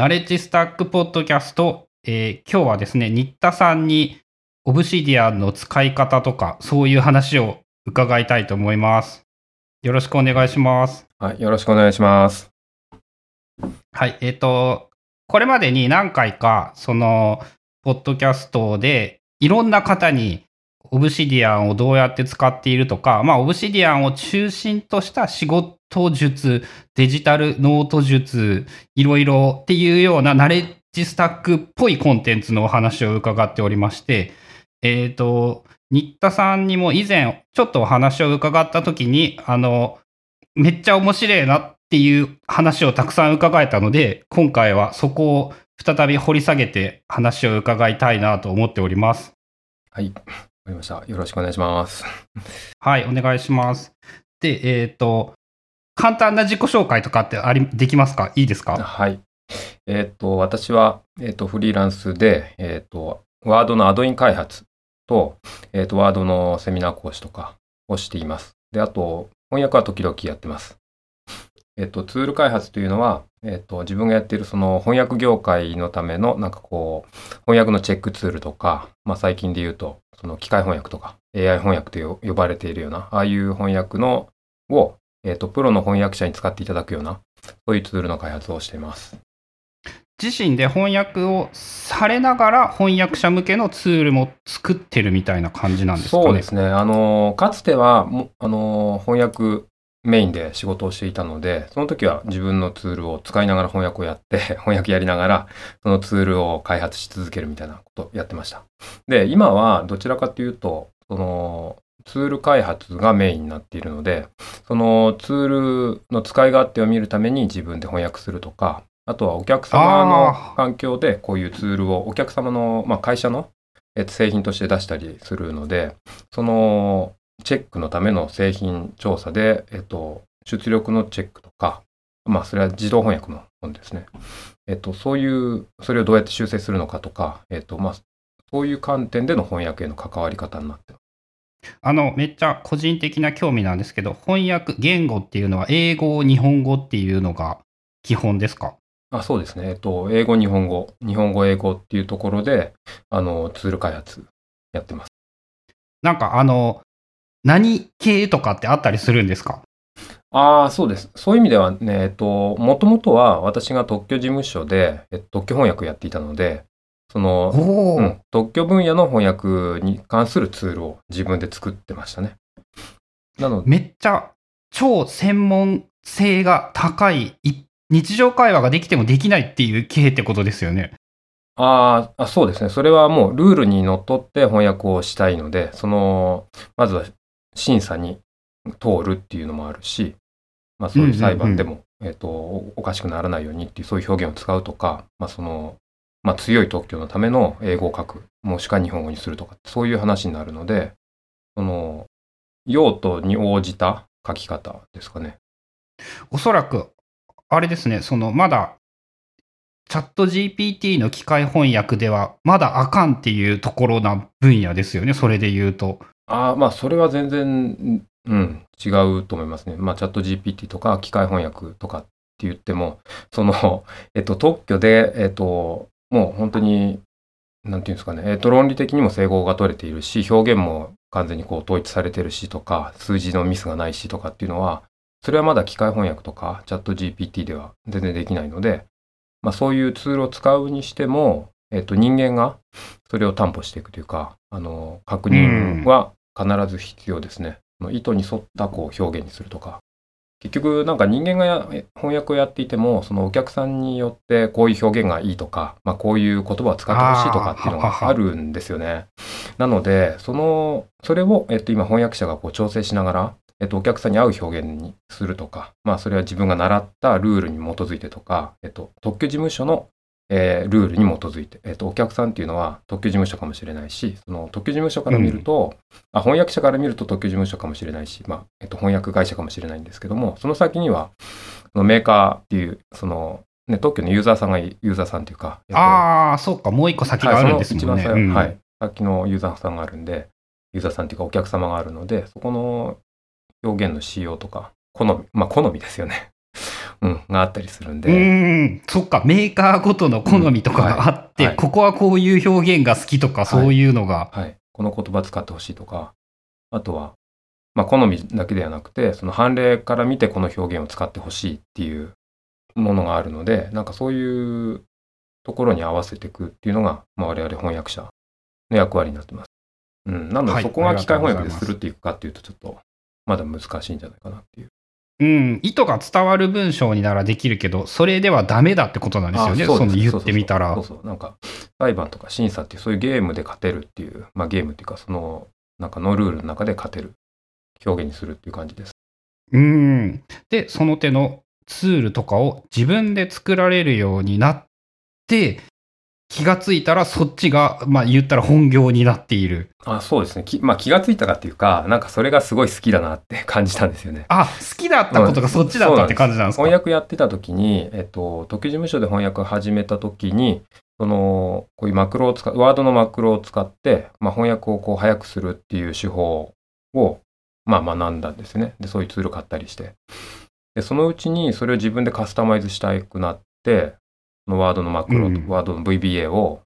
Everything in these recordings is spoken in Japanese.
ナレッジスタックポッドキャスト、えー今日はですね、新田さんにオブシディアンの使い方とか、そういう話を伺いたいと思います。よろしくお願いします。はい、よろしくお願いします。はい、えっ、と、これまでに何回か、その、ポッドキャストで、いろんな方に、オブシディアンをどうやって使っているとか、まあ、オブシディアンを中心とした仕事術、デジタルノート術、いろいろっていうようなナレッジスタックっぽいコンテンツのお話を伺っておりまして、えっ、と、新田さんにも以前、ちょっとお話を伺ったときに、あの、めっちゃ面白いなっていう話をたくさん伺えたので、今回はそこを再び掘り下げて話を伺いたいなと思っております。はい、かりました。よろしくお願いします。はい、お願いします。で、えっ、と、簡単な自己紹介とかってあり、できますか？いいですか？はい。えっ、と、私は、えっ、と、フリーランスで、えっ、と、ワードのアドイン開発と、えっ、と、ワードのセミナー講師とかをしています。で、あと、翻訳は時々やってます。えっ、と、ツール開発というのは、えっ、と、自分がやっているその翻訳業界のための、なんかこう、翻訳のチェックツールとか、まあ最近で言うと、その機械翻訳とか、AI 翻訳とよ呼ばれているような、ああいう翻訳の、を、えっ、と、プロの翻訳者に使っていただくような、そういうツールの開発をしています。自身で翻訳をされながら翻訳者向けのツールも作ってるみたいな感じなんですかね？そうですね。あの、かつては、もあの、翻訳メインで仕事をしていたので、その時は自分のツールを使いながら翻訳をやって、翻訳やりながら、そのツールを開発し続けるみたいなことをやってました。で、今はどちらかというと、その、ツール開発がメインになっているので、そのツールの使い勝手を見るために自分で翻訳するとか、あとはお客様の環境でこういうツールをお客様の、まあ、会社のえっと製品として出したりするので、そのチェックのための製品調査で、えっと、出力のチェックとか、まあ、それは自動翻訳の本ですね。えっと、そういう、それをどうやって修正するのかとか、えっと、まあ、そういう観点での翻訳への関わり方になってます。あの、めっちゃ個人的な興味なんですけど、翻訳、言語っていうのは英語、日本語っていうのが基本ですか？あそうですね。えっと、英語、日本語、日本語、英語っていうところで、あの、ツール開発やってます。なんかあの、何系とかってあったりするんですか？ああ、そうです。そういう意味ではね、えっと、もともとは私が特許事務所で、えっと、特許翻訳やっていたので、その、うん、特許分野の翻訳に関するツールを自分で作ってましたね。なので、めっちゃ超専門性が高い、い日常会話ができてもできないっていう系ってことですよね。あーあ、そうですね。それはもうルールにのっとって翻訳をしたいので、その、まずは審査に通るっていうのもあるし、まあそういう裁判でも、えっと、おおかしくならないようにっていうそういう表現を使うとか、まあその、まあ強い特許のための英語を書く、もしくは日本語にするとか、そういう話になるので、その、用途に応じた書き方ですかね。おそらく、あれですね、そのまだ、チャット GPT の機械翻訳では、まだあかんっていうところな分野ですよね、それで言うと。ああ、まあ、それは全然、うん、違うと思いますね。まあ、チャット GPT とか機械翻訳とかって言っても、その、えっと、特許で、えっと、もう本当に、なんていうんですかね、えっと、論理的にも整合が取れているし、表現も完全にこう統一されてるしとか、数字のミスがないしとかっていうのは、それはまだ機械翻訳とか、チャット GPT では全然できないので、まあ、そういうツールを使うにしても、えっと、人間がそれを担保していくというか、あの、確認は必ず必要ですね。意図に沿ったこう表現にするとか。結局、なんか人間がや翻訳をやっていても、そのお客さんによってこういう表現がいいとか、まあ、こういう言葉を使ってほしいとかっていうのがあるんですよね。なので、その、それを、えっと、今翻訳者がこう調整しながら、えっと、お客さんに合う表現にするとか、まあ、それは自分が習ったルールに基づいてとか、えっと、特許事務所の、えールールに基づいて、えっと、お客さんっていうのは特許事務所かもしれないし、その特許事務所から見ると、あ翻訳者から見ると特許事務所かもしれないし、まあ、えっと、翻訳会社かもしれないんですけども、その先には、そのメーカーっていう、その、ね、特許のユーザーさんがい、ユーザーさんっていうか、えっとああ、そうか、もう一個先があるんですね。はい、その一番うんはい。さっきのユーザーさんがあるんで、ユーザーさんっていうかお客様があるので、そこの表現の仕様とか、好み、まあ好みですよね。うん、があったりするんうで、ーん、そっか、メーカーごとの好みとかがあって、うんはい。ここはこういう表現が好きとか、そういうのが。はい、この言葉使ってほしいとか、あとは、まあ、好みだけではなくて、その判例から見てこの表現を使ってほしいっていうものがあるので、なんかそういうところに合わせていくっていうのが、まあ、我々翻訳者の役割になってます。うん、なのはい。で、そこが機械翻訳でするっていくかっていうと、ちょっとまだ難しいんじゃないかなっていう。うん、意図が伝わる文章にならできるけど、それではダメだってことなんですよね、あその言ってみたら。そうそう。なんか裁判とか審査っていうそういうゲームで勝てるっていうまあゲームっていうかそのなんかのルールの中で勝てる表現にするっていう感じです。うん。で、その手のツールとかを自分で作られるようになって、気がついたらそっちが、まあ言ったら本業になっている。あそうですね。きまあ気がついたかっていうかなんかそれがすごい好きだなって 感じたんですよね。あ、好きだったことがそっちだったって感じなんですか、翻訳やってた時に、えっと、時事務所で翻訳始めた時にそのこういうマクロを使っワードのマクロを使って、まあ、翻訳をこう早くするっていう手法を、まあ、学んだんですね。でそういうツール買ったりして。でそのうちにそれを自分でカスタマイズしたくなってそのワードのマクロ、うんワードの VBA を、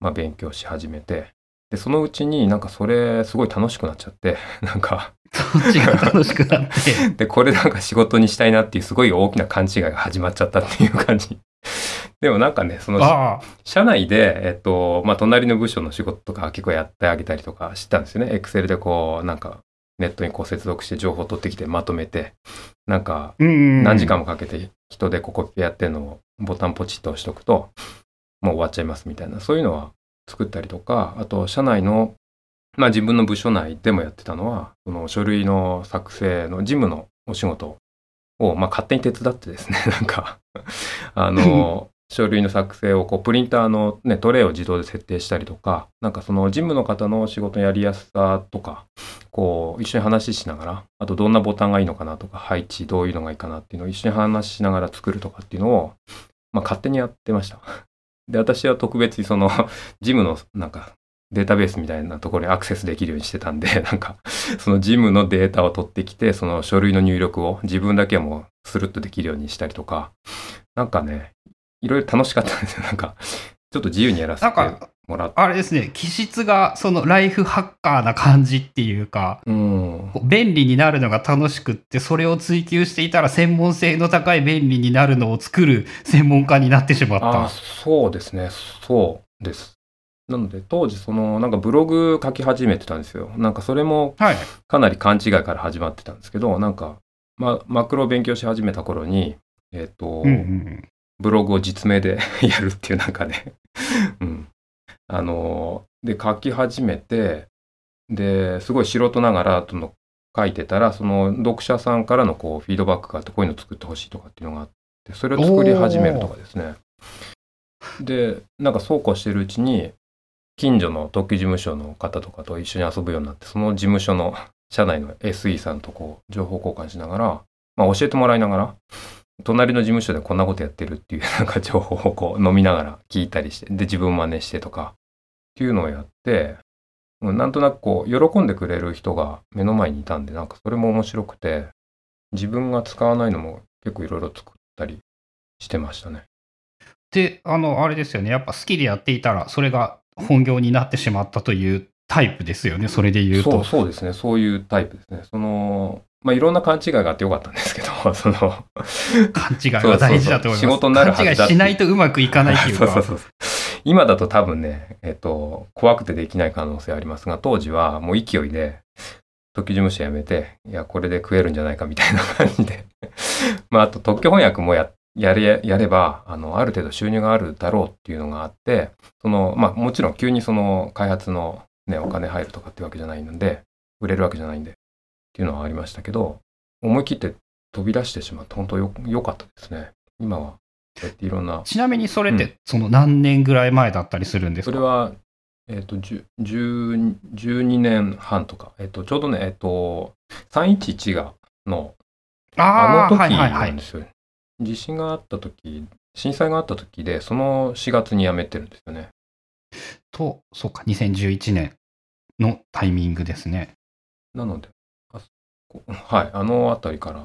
まあ、勉強し始めてでそのうちになんかそれすごい楽しくなっちゃって なんかそっちが楽しくなって。で、これなんか仕事にしたいなっていうすごい大きな勘違いが始まっちゃったっていう感じ。でもなんかね、その社内で、えっと、まあ、隣の部署の仕事とか結構やってあげたりとかしたんですよね。エクセルでこう、なんかネットにこう接続して情報を取ってきてまとめて、なんか。何時間もかけて人でここやってるのをボタンポチッと押しとくと、もう終わっちゃいますみたいな、そういうのは作ったりとか、あと社内の、まあ自分の部署内でもやってたのは、その書類の作成の事務のお仕事を、まあ勝手に手伝ってですね、なんか、あの、書類の作成をこうプリンターの、ね、トレイを自動で設定したりとか、なんかその事務の方の仕事のやりやすさとか、こう一緒に話ししながら、あとどんなボタンがいいのかなとか、配置どういうのがいいかなっていうのを一緒に話しながら作るとかっていうのを、まあ勝手にやってました。で、私は特別にそのジムのなんかデータベースみたいなところにアクセスできるようにしてたんで、なんかそのジムのデータを取ってきて、その書類の入力を自分だけはもうスルッとできるようにしたりとか、なんかね、いろいろ楽しかったんですよ。なんか、ちょっと自由にやらせてもらって。あれですね、気質がそのライフハッカーな感じっていうか、うん。便利になるのが楽しくって、それを追求していたら専門性の高い便利になるのを作る専門家になってしまっあた。そうですね。そうです。なので、当時、その、なんかブログ書き始めてたんですよ。なんかそれもはい。かなり勘違いから始まってたんですけど、なんか、ま、マクロを勉強し始めた頃に、えっ、と、うんうんブログを実名で やるっていうなんかね、うん。あの、で、書き始めて、で、すごい素人ながら、その、書いてたら、その、読者さんからのこう、フィードバックがあって、こういうの作ってほしいとかっていうのがあって、それを作り始めるとかですね。で、なんかそうこうしてるうちに、近所の特許事務所の方とかと一緒に遊ぶようになって、その事務所の社内の SE さんとこう、情報交換しながら、まあ教えてもらいながら、隣の事務所でこんなことやってるっていう なんか情報をこう飲みながら聞いたりして、で自分真似してとかっていうのをやって、なんとなくこう喜んでくれる人が目の前にいたんで、なんかそれも面白くて、自分が使わないのも結構いろいろ作ったりしてましたね。で、あの、あれですよね。やっぱ好きでやっていたら、それが本業になってしまったというタイプですよね。それで言うと。そうそうですね。そういうタイプですね。その、まあ、いろんな勘違いがあってよかったんですけど、その、勘違いは大事だと思います。仕事になるはずだ勘違いしないとうまくいかないっていうか。そうそうそう今だと多分ね、えっと、怖くてできない可能性ありますが、当時はもう勢いで、特許事務所辞めて、いや、これで食えるんじゃないかみたいな感じで。まあ、あと特許翻訳もや、やれ、やれば、あの、ある程度収入があるだろうっていうのがあって、その、まあ、もちろん急にその開発のね、お金入るとかってわけじゃないので、売れるわけじゃないんで、っていうのはありましたけど、思い切って飛び出してしまって、本当よ、良かったですね。今は、そうやっていろんな、ちなみにそれって、うんその何年ぐらい前だったりするんですか？それは、えっ、と、10 10 12年半とか、えっ、と、ちょうどね、えっ、と、311が、の、ああの時はいはいなんで。すよ。地震があった時、震災があった時で、その4月に辞めてるんですよね。と、そうか、2011年のタイミングですね。なので、はい、あのあたりから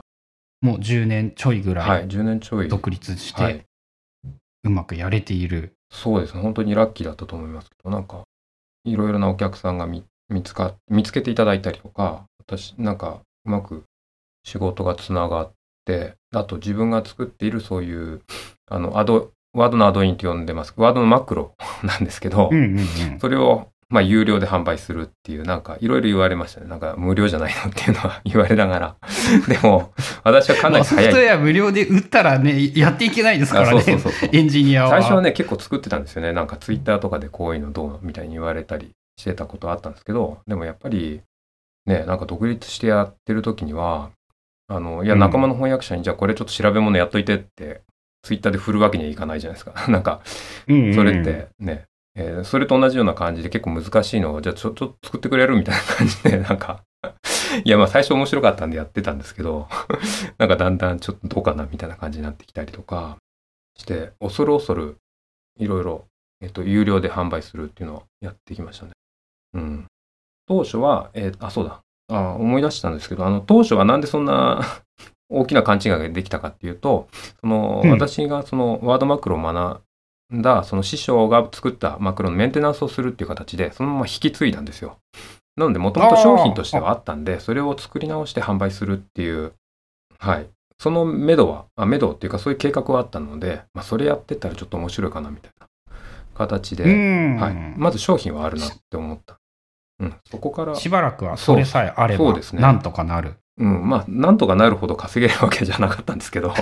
もう10年ちょいぐらはい、い10年ちょい。独立しはいて、うまくやれている。そうですね、本当にラッキーだったと思いますけど、なんか、いろいろなお客さんが見見つか見つけていただいたりとか、私、なんか、うまく仕事がつながって、あと自分が作っているそういう、あの、アド、ワードのアドインって呼んでます。ワードのマクロなんですけど、うんうんうん。それを、まあ、有料で販売するっていう、なんか、いろいろ言われましたね。なんか、無料じゃないのっていうのは 言われながら。でも、私はかなり早い。トウェア無料で売ったらね、やっていけないですからね。あそうそうそうエンジニアは。最初はね、結構作ってたんですよね。なんかツイッターとかでこういうのどうみたいに言われたりしてたことあったんですけど、でもやっぱり、ね、なんか独立してやってる時には、あの、いや、うん仲間の翻訳者に、じゃあこれちょっと調べ物やっといてって、ツイッターで振るわけにはいかないじゃないですか。なんか、それってね、えーそれと同じような感じで結構難しいのを、じゃあちょ、っと作ってくれる？みたいな感じで、なんか、いや、まあ最初面白かったんでやってたんですけど、なんかだんだんちょっとどうかなみたいな感じになってきたりとかして、恐る恐るいろいろ、えっと、有料で販売するっていうのをやってきましたね。うん。当初は、えーあ、そうだ。あ思い出したんですけど、あの、当初はなんでそんな大きな勘違いができたかっていうと、その、うん私がそのワードマクロを学んだ、その師匠が作ったマクロのメンテナンスをするっていう形で、そのまま引き継いだんですよ。なので、もともと商品としてはあったんで、それを作り直して販売するっていう、はい。その目処は、あ、目処っていうかそういう計画はあったので、まあ、それやってったらちょっと面白いかなみたいな形で、うん。はい。まず商品はあるなって思った。うん。そこから、しばらくはそれさえあればそうです、ねなんとかなる。うん。まあ、なんとかなるほど稼げるわけじゃなかったんですけど、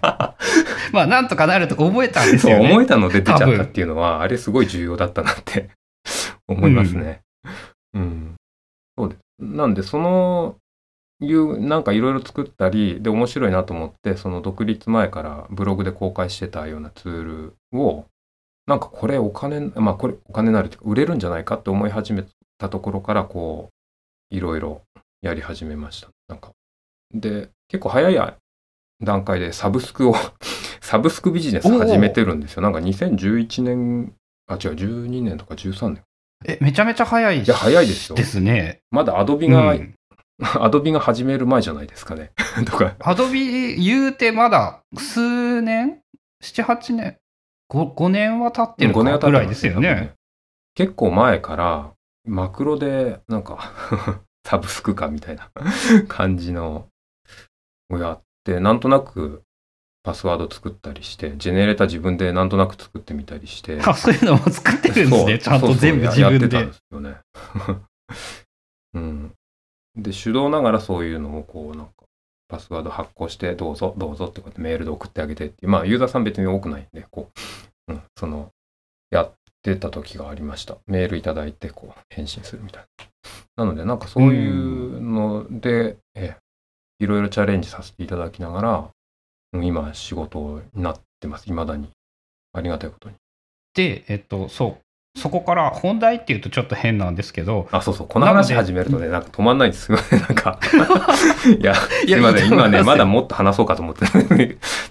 まあ、なんとかなると覚えたんですそうよね。思えたので出ちゃったっていうのは、あれすごい重要だったなって 思いますね。うん。そうです。なんで、その、いう、なんかいろいろ作ったり、で、面白いなと思って、その独立前からブログで公開してたようなツールを、なんかこれお金、まあこれお金になるというか、売れるんじゃないかって思い始めたところから、こう、いろいろやり始めました。なんか。で、結構早い段階でサブスクを サブスクビジネス始めてるんですよ。なんか2011年、あ、違う、12年とか13年。え、めちゃめちゃ早いいや、早いですよで。すね。まだアドビうが、ん アドビが始める前じゃないですかね。とか。アドビ言うてまだ数年 ?7、8年？5, ?5 年は経ってる5年は経ってかぐらいまですよね。。結構前から、マクロで、なんか、サブスクかみたいな 感じのをやって、なんとなくパスワード作ったりして、ジェネレーター自分でなんとなく作ってみたりして。あ、そういうのも作ってるんですそうね。ちゃんとそうそう全部自分でややってたん。ですよね。うん。で、手動ながらそういうのをこう、なんか、パスワード発行して、どうぞ、どうぞってこうやってメールで送ってあげてっていう、まあ、ユーザーさん別に多くないんで、こう、うん、その、やってた時がありました。メールいただいて、こう、返信するみたいな。なので、なんかそういうので、ええ、いろいろチャレンジさせていただきながら、うん今、仕事になってます。未だに。ありがたいことに。で、えっと、そう。そこから本題っていうとちょっと変なんですけど、あ、そうそう。この話始めるとね、なんか止まんないんですよね。なんか。いや、すいやいません。いいと思いますよ今ね、まだもっと話そうかと思って。ちょ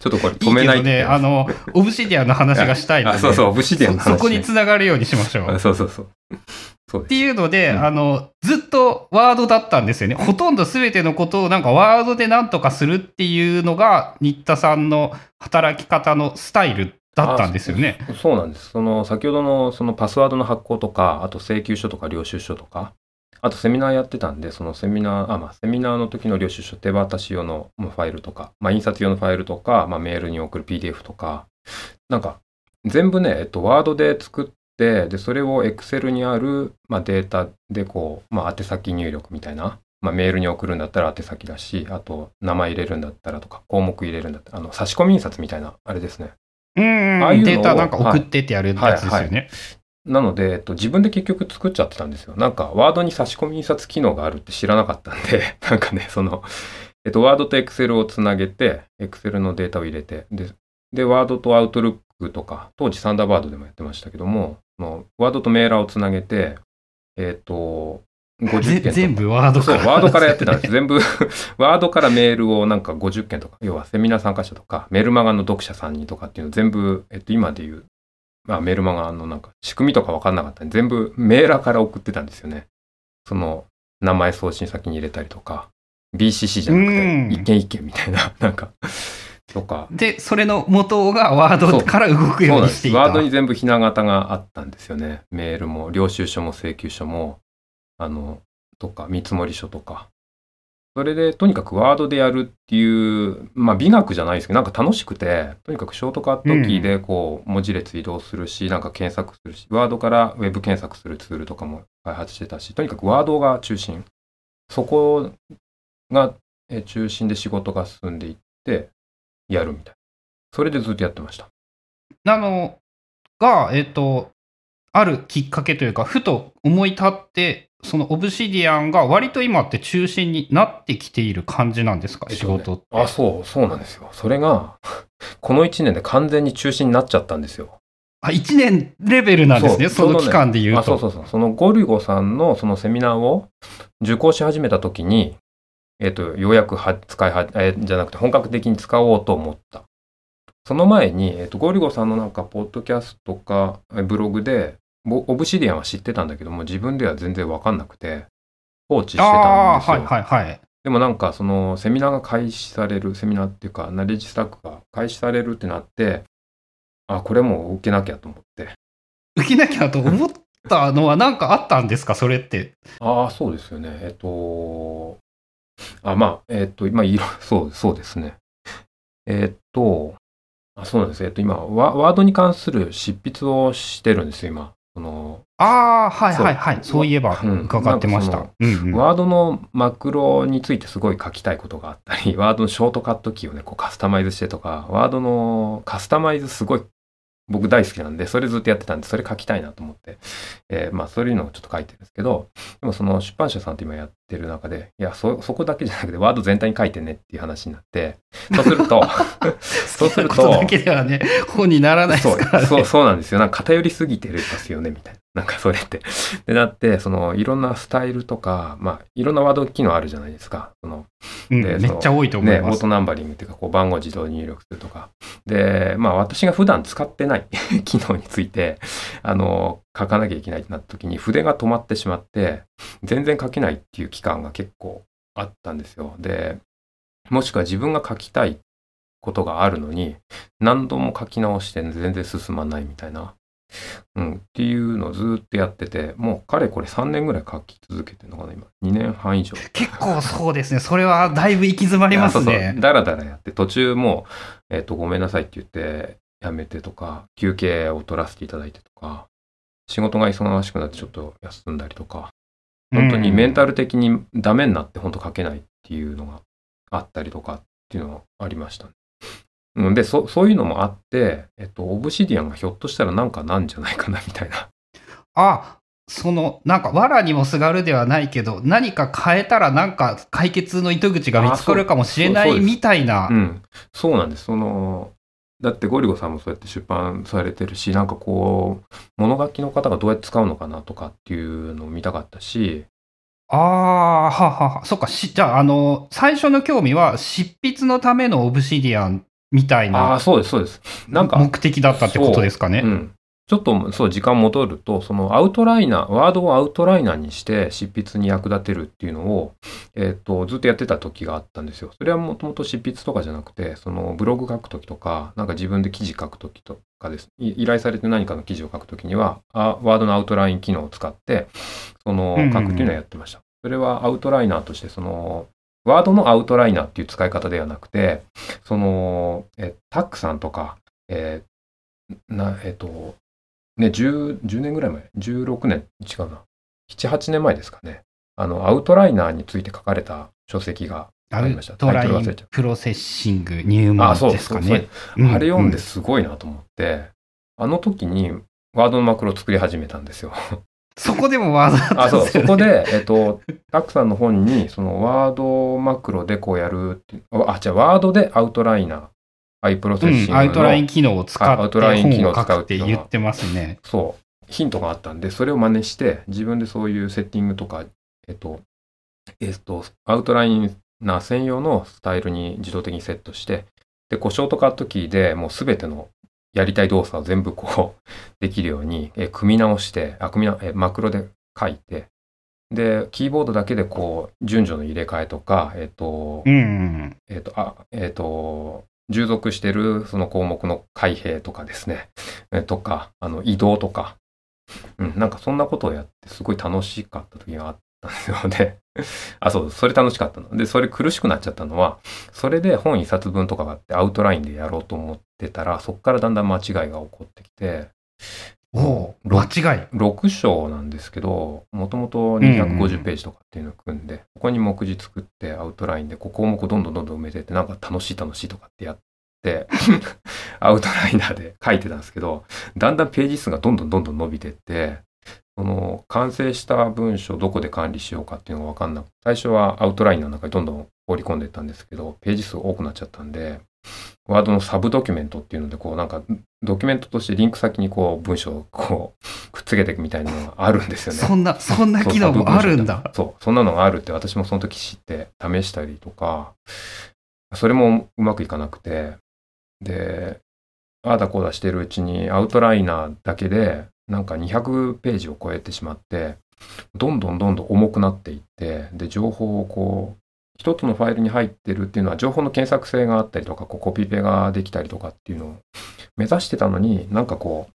っとこれ止めないいいね、あの、オブシディアンの話がしたいので、あ、そうそう。オブシディアンの話、ね。そそこにつながるようにしましょう。あそうそうそう。って。いうので、うんあの、ずっとワードだったんですよね。ほとんど全てのことをなんかワードでなんとかするっていうのが、新田さんの働き方のスタイルだったんですよね。そうなんです。その、先ほどの、そのパスワードの発行とか、あと請求書とか領収書とか、あとセミナーやってたんで、そのセミナー、あ、まあ、セミナーの時の領収書、手渡し用のまあファイルとか、まあ、印刷用のファイルとか、まあ、メールに送る PDF とか、なんか、全部ね、えっと、ワードで作って、で、それを Excel にある、まあ、データでこう、まあ、宛先入力みたいな、まあ、メールに送るんだったら宛先だし、あと、名前入れるんだったらとか、項目入れるんだったら、あの、差し込み印刷みたいな、あれですね。うんうん、ああいうデータなんか送ってってやるやつですよね。なので、えっと、自分で結局作っちゃってたんですよ。なんか、ワードに差し込み印刷機能があるって知らなかったんで、なんかね、その、えっと、ワードとエクセルをつなげて、エクセルのデータを入れて、で、で、ワードとアウトルックとか、当時サンダーバードでもやってましたけども、そのワードとメーラーをつなげて、えっと、50ぜ件全部ワードそう、から。ワードからやってたんです。全部、ワードからメールをなんか50件とか、要はセミナー参加者とか、メルマガの読者さんにとかっていうのを全部、えっと、今で言う、まあ、メルマガのなんか仕組みとか分かんなかったんで、全部メーラーから送ってたんですよね。その、名前送信先に入れたりとか、BCC じゃなくて、うん一件一件みたいな、なんか、とか。で、それの元がワードから動く。ようにしていた。ワードに全部ひな形があったんですよね。メールも、領収書も請求書も、あの、とか、見積書とか。それで、とにかくワードでやるっていう、まあ美学じゃないですけど、なんか楽しくて、とにかくショートカットキーでこう、文字列移動するし、なんか検索するし、ワードからウェブ検索するツールとかも開発してたし、とにかくワードが中心。そこがえ中心で仕事が進んでいって、やるみたいな。それでずっとやってました。なのが、えっ、と、あるきっかけというか、ふと思い立って、そのオブシディアンが割と今って中心になってきている感じなんですか、えっとね仕事って。あ、そう、そうなんですよ。それが、この1年で完全に中止になっちゃったんですよ。あ、1年レベルなんですね、その期間で言うと。あそうそうそう。そのゴリゴさんのそのセミナーを受講し始めた時に、えっ、と、ようやくは使いは、えーじゃなくて本格的に使おうと思った。その前に、えっ、と、ゴリゴさんのなんか、ポッドキャストか、えブログで、ボオブシディアンは知ってたんだけども、自分では全然わかんなくて、放置してたんですよ。ああー、はいはいはい。でもなんかそのセミナーが開始される、セミナーっていうか、ナレッジスタックが開始されるってなって、あ、これもう受けなきゃと思って。受けなきゃと思ったのは何かあったんですか、それって。ああ、そうですよね。えっと、あ、まあ、えっと、今、いろ、そう、そうですね。えっと、あ、そうなんです。えっと、今、ワワードに関する執筆をしてるんですよ、今。その、ああ、はいはいはい。そそうういえばうん伺ってました。うんうんワードのマクロについてすごい書きたいことがあったり、ワードのショートカットキーをね、こうカスタマイズしてとか、ワードのカスタマイズすごい僕大好きなんで、それずっとやってたんで、それ書きたいなと思って、えーまあそういうのをちょっと書いてるんですけど、でもその出版社さんと今やってる中で、いや、そ、そこだけじゃなくてワード全体に書いてねっていう話になって、そうすると、そうすると好きなことだけではね、本にならないでそうすからね。そうそうなんですよ。なんか偏りすぎてるますよね、みたいな。なんかそれって。で、なって、そのいろんなスタイルとか、まあいろんなワード機能あるじゃないですか。そのうんでめっちゃ多いと思ね、います。オートナンバリングっていうか、こう番号自動入力するとか。で、まあ私が普段使ってない 機能について、あの、書かなきゃいけないってなった時に筆が止まってしまって、全然書けないっていう期間が結構あったんですよ。で、もしくは自分が書きたいことがあるのに、何度も書き直して全然進まないみたいな。うん、っていうのをずっとやってて、もうかれこれ3年ぐらい書き続けてるのかな、今。2年半以上。結構そうですね。それはだいぶ行き詰まりますね。だらだらやって、途中もう、えっ、と、ごめんなさいって言って、やめてとか、休憩を取らせていただいてとか、仕事が忙しくなってちょっと休んだりとか、本当にメンタル的にダメになって本当書けないっていうのがあったりとかっていうのはありましたね。うんで、そそういうのもあって、えっと、オブシディアンがひょっとしたらなんかなんじゃないかなみたいな。あ、その、なんか、藁にもすがるではないけど、何か変えたらなんか解決の糸口が見つかるかもしれないみたいなう。ん、そうなんです。その、だってゴリゴさんもそうやって出版されてるし、なんかこう、物書きの方がどうやって使うのかなとかっていうのを見たかったし、ああ、ははは。そっか、し、じゃあ、あの、最初の興味は、執筆のためのオブシディアンみたいああ、なそうです、そうです。なんか、目的だったってことですかね。うん。ちょっとそう時間戻ると、そのアウトライナー、ワードをアウトライナーにして執筆に役立てるっていうのを、えっ、と、ずっとやってた時があったんですよ。それはもともと執筆とかじゃなくて、そのブログ書く時とか、なんか自分で記事書く時とかです。い依頼されて何かの記事を書く時には、あワードのアウトライン機能を使って、その書くっていうのをやってました。それはアウトライナーとして、その、ワードのアウトライナーっていう使い方ではなくて、その、えタックさんとか、えーな、えっ、と、ね、10、10年ぐらい前、16年、違うな。7、8年前ですかね。あの、アウトライナーについて書かれた書籍がアウありました。トラタイトル忘れちゃインプロセッシング入門あ、そうですかね。そうあれ読んでですごいなと思って、あの時にワードのマクロを作り始めたんですよ。そこでもワードあ、そう。そこで、えっと、タックさんの本に、そのワードマクロでこうやるあ、じゃあワードでアウトライナー、アイプロセッシングの、うん、アウトライン機能を使ってあアウトライン機能本を書くって言ってますね。そう、ヒントがあったんで、それを真似して、自分でそういうセッティングとか、えっと、えっと、アウトライナー専用のスタイルに自動的にセットして、で、こう、ショートカットキーでもうすべてのやりたい動作を全部こう、できるように、え組み直して、あ、組みな、えマクロで書いて、で、キーボードだけでこう、順序の入れ替えとか、えっ、と、うん。えっ、と、あ、えっ、と、従属してるその項目の開閉とかですね、えとか、あの、移動とか、うん、なんかそんなことをやってすごい楽しかった時があったんですよね。あ、そう、それ楽しかったの。で、それ苦しくなっちゃったのは、それで本一冊分とかがあってアウトラインでやろうと思ってたら、そっからだんだん間違いが起こってきて、間違い。6章なんですけど、もともと250ページとかっていうのを組んで、ここに目次作ってアウトラインでこう項目どんどんどんどん埋めてって、なんか楽しい楽しいとかってやって、アウトライナーで書いてたんですけど、だんだんページ数がどんどんどんどん伸びてって、その完成した文章をどこで管理しようかっていうのが分かんなく最初はアウトラインの中にどんどん放り込んでいったんですけど、ページ数多くなっちゃったんで、ワードのサブドキュメントっていうので、こうなんかドキュメントとしてリンク先にこう文章をこうくっつけていくみたいなのがあるんですよね。そんな、そんな機能もあるんだ。そう、そんなのがあるって私もその時知って試したりとか、それもうまくいかなくて、で、ああだこうだしてるうちにアウトライナーだけでなんか200ページを超えてしまって、どんどんどんどん重くなっていって、で、情報をこう、一つのファイルに入ってるっていうのは情報の検索性があったりとか、こうコピペができたりとかっていうのを目指してたのに、なんかこう、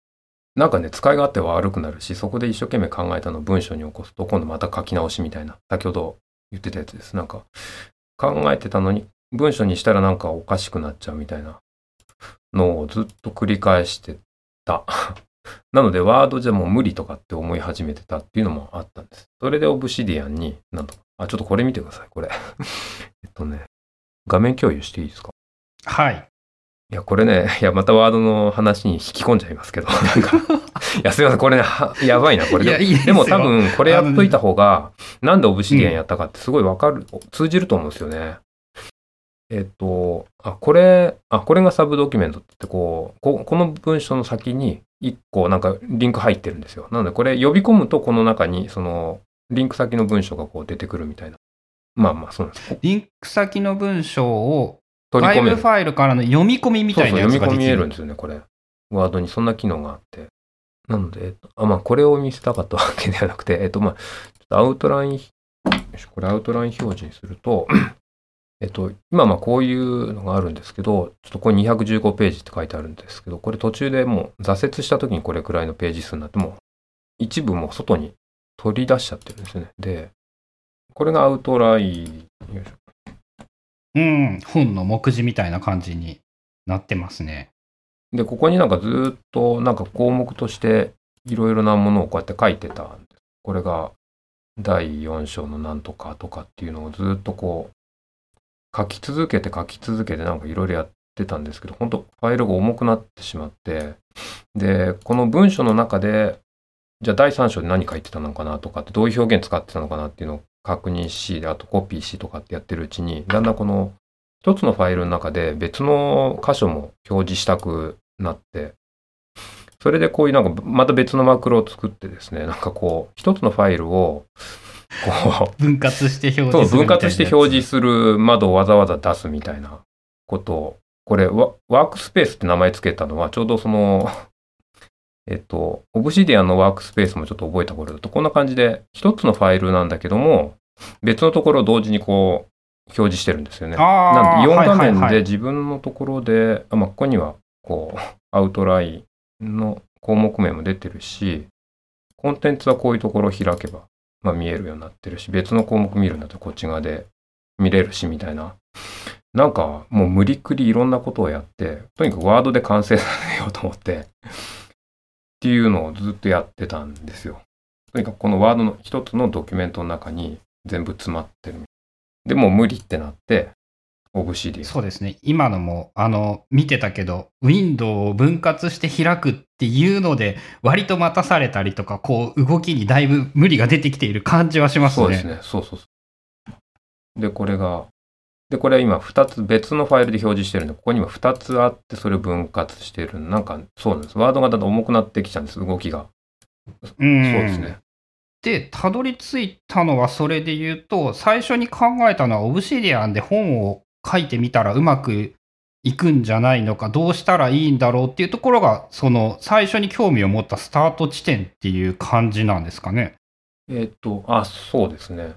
なんかね、使い勝手は悪くなるし、そこで一生懸命考えたのを文章に起こすと、今度また書き直しみたいな、先ほど言ってたやつです。なんか、考えてたのに、文章にしたらなんかおかしくなっちゃうみたいなのをずっと繰り返してた。なので、ワードじゃもう無理とかって思い始めてたっていうのもあったんです。それでオブシディアンに、なんとか、あ、ちょっとこれ見てください、これ。えっとね、画面共有していいですか？はい。いや、これね、いや、またワードの話に引き込んじゃいますけど、なんか、いや、すいません、これね、はやばいな、これいやいいですでよも多分、これやっといた方が、なんでオブシディアンやったかってすごいわかる、通じると思うんですよね。えっと、あ、これ、あ、これがサブドキュメントって、こう、ここの文章の先に、一個なんかリンク入ってるんですよ。なので、これ呼び込むと、この中に、その、リンク先の文章がこう出てくるみたいな。まあまあ、そうなんです。リンク先の文章を、外取り込めファイルからの読み込みみたいなやそうそう読み込み見える。るんですよね、これ。ワードにそんな機能があって。なので、えっと、あ、まあ、これを見せたかったわけではなくて、えっと、まあ、ちょっとアウトライン、これアウトライン表示にすると、えっと、今まあこういうのがあるんですけど、ちょっとこれ215ページって書いてあるんですけど、これ途中でもう挫折した時にこれくらいのページ数になっても、一部もう外に取り出しちゃってるんですよね。で、これがアウトライン、うん。本の目次みたいな感じになってますね。で、ここになんかずーっとなんか項目としていろいろなものをこうやって書いてたんです。これが第4章のなんとかとかっていうのをずーっとこう書き続けて書き続けてなんかいろいろやってたんですけど、本当ファイルが重くなってしまって、で、この文章の中で、じゃあ第3章で何書いてたのかなとかって、どういう表現使ってたのかなっていうのを確認し、あとコピーしとかってやってるうちに、だんだんこの一つのファイルの中で別の箇所も表示したくなって、それでこういうなんかまた別のマクロを作ってですね、なんかこう、一つのファイルを、こう、分割して表示する。分割して表示する窓をわざわざ出すみたいなことを、これワ、ワークスペースって名前つけたのは、ちょうどその、えっと、オブシディアンのワークスペースもちょっと覚えた頃だと、こんな感じで、一つのファイルなんだけども、別のところを同時にこう、表示してるんですよね。あなんで、4ーはい画はいはい面で自分のところで、あまあ、ここには、こう、アウトラインの項目名も出てるし、コンテンツはこういうところを開けば、まあ、見えるようになってるし、別の項目見るんだとこっち側で見れるし、みたいな。なんか、もう無理くりいろんなことをやって、とにかくワードで完成させようと思って、っていうのをずっとやってたんですよ。とにかくこのワードの一つのドキュメントの中に全部詰まってる。でもう無理ってなって、オブシディアンそうですね。今のも、あの、見てたけど、ウィンドウを分割して開くっていうので、割と待たされたりとか、こう、動きにだいぶ無理が出てきている感じはしますね。そうですね。そうそうそう。で、これが、で、これは今2つ別のファイルで表示してるんで、ここに今2つあって、それを分割してる。なんか、そうなんです。ワードがだんだん重くなってきちゃうんです、動きが。うん。そうですね。で、たどり着いたのはそれで言うと、最初に考えたのは、オブシディアンで本を書いてみたらうまくいくんじゃないのか、どうしたらいいんだろうっていうところが、その、最初に興味を持ったスタート地点っていう感じなんですかね。えっ、と、あ、そうですね。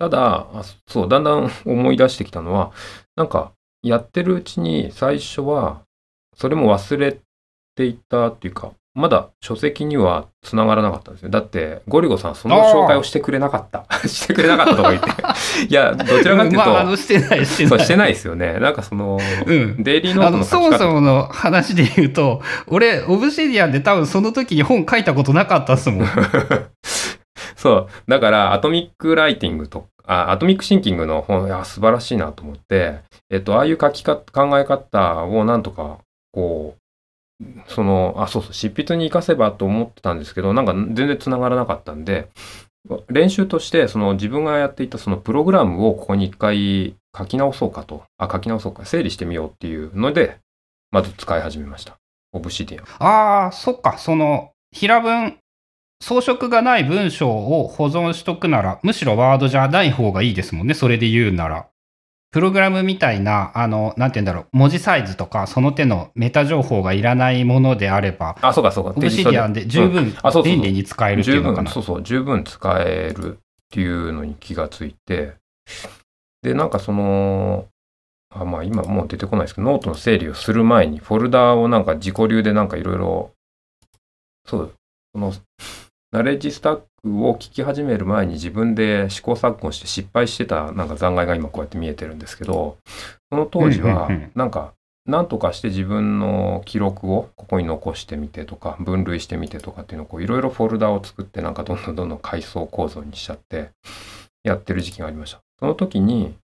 ただあ、そう、だんだん思い出してきたのは、なんか、やってるうちに最初は、それも忘れていたっていうか、まだ書籍には繋がらなかったんですよ。だって、ゴリゴさんその紹介をしてくれなかった。してくれなかったとか言って。いや、どちらかというと、まあ、あの、してない、してそう、ない。してないですよね。なんかその、うん。デイリーノートあの、そもそもの話で言うと、俺、オブシディアンで多分その時に本書いたことなかったっすもん。そう。だから、アトミックライティングとあ、アトミックシンキングの本、いや、素晴らしいなと思って、えっと、ああいう書き方、考え方をなんとか、こう、その、あ、そうそう、執筆に活かせばと思ってたんですけど、なんか全然繋がらなかったんで、練習として、その自分がやっていたそのプログラムをここに一回書き直そうかと、あ、書き直そうか、整理してみようっていうので、まず使い始めました。オブシディアン。ああ、そっか、その、平文、装飾がない文章を保存しとくなら、むしろワードじゃない方がいいですもんね、それで言うなら。プログラムみたいな、あの、なんて言うんだろう、文字サイズとか、その手のメタ情報がいらないものであれば、あ、そうかそうか。 Obsidian で十うん分便利に使えるってい十うのかな。分そうそう十分使えるっていうのに気がついてでなんかそのあまあ今もう出てこないですけどノートの整理をする前にフォルダをなんか自己流でなんかいろいろそうそのナレッジスタックを聞き始める前に自分で試行錯誤して失敗してたなんか残骸が今こうやって見えてるんですけどその当時はなんかなんとかして自分の記録をここに残してみてとか分類してみてとかっていうのをいろいろフォルダを作ってなんかどんどんどんどん階層構造にしちゃってやってる時期がありました。その時に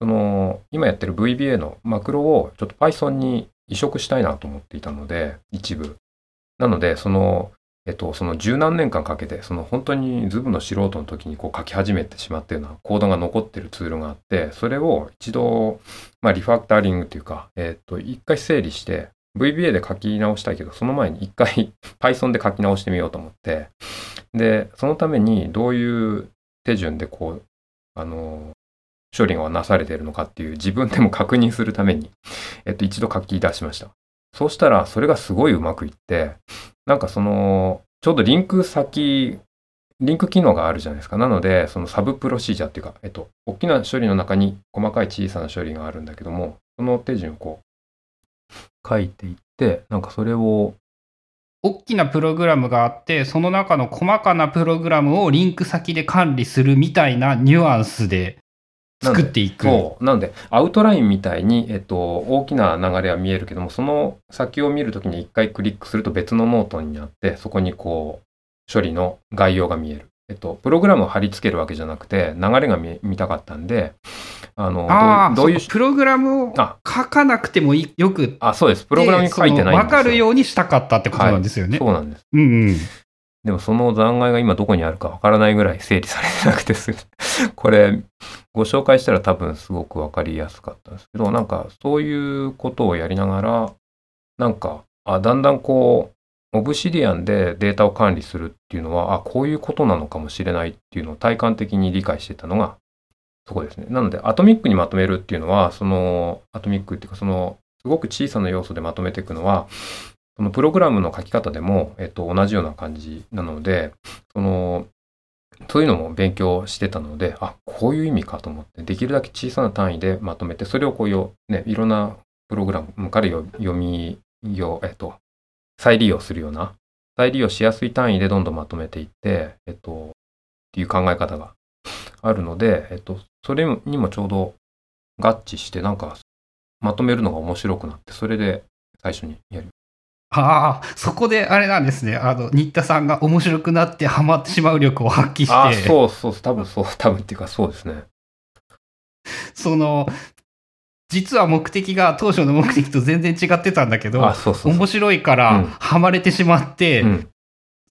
その今やってる VBA のマクロをちょっと Python に移植したいなと思っていたので一部。なのでそのえっと、その十何年間かけて、その本当にズブの素人の時にこう書き始めてしまったようなコードが残ってるツールがあって、それを一度、まあ、リファクタリングというか、えっと、一回整理して、VBA で書き直したいけど、その前に一回 Python で書き直してみようと思って、で、そのためにどういう手順でこう、あの、処理がなされているのかっていう自分でも確認するために、えっと、一度書き出しました。そうしたら、それがすごいうまくいって、なんかその、ちょうどリンク先、リンク機能があるじゃないですか。なので、そのサブプロシージャーっていうか、えっと、大きな処理の中に細かい小さな処理があるんだけども、その手順をこう、書いていって、なんかそれを、大きなプログラムがあって、その中の細かなプログラムをリンク先で管理するみたいなニュアンスで作っていく。そう。なので、アウトラインみたいに、えっと、大きな流れは見えるけども、その先を見るときに一回クリックすると別のノートになって、そこにこう、処理の概要が見える。えっと、プログラムを貼り付けるわけじゃなくて、流れが見見たかったんで、あの、どういうプログラムをあ書かなくてもいいよくあ、そうです。プログラムに書いてないんですよ。わかるようにしたかったってことなんですよね。そうなんです。うんうん。でもその残骸が今どこにあるかわからないぐらい整理されてなくてす、これ、ご紹介したら多分すごくわかりやすかったんですけど、なんかそういうことをやりながら、なんか、あ、だんだんこう、オブシディアンでデータを管理するっていうのは、あ、こういうことなのかもしれないっていうのを体感的に理解してたのが、そこですね。なので、アトミックにまとめるっていうのは、その、アトミックっていうか、その、すごく小さな要素でまとめていくのは、そのプログラムの書き方でも、えっと、同じような感じなので、その、そういうのも勉強してたので、あ、こういう意味かと思って、できるだけ小さな単位でまとめて、それをこうよ、ね、いろんなプログラムから読み、よ、えっと、再利用するような、再利用しやすい単位でどんどんまとめていって、えっと、っていう考え方があるので、えっと、それにもちょうど合致して、なんか、まとめるのが面白くなって、それで最初にやりああ、そこであれなんですね。あの、新田さんが面白くなってハマってしまう力を発揮して、あ、そうそう、多分そう、多分っていうかそうですね。その、実は目的が当初の目的と全然違ってたんだけどあ、、そうそうそう。面白いかうんらハマれてしまって、うん、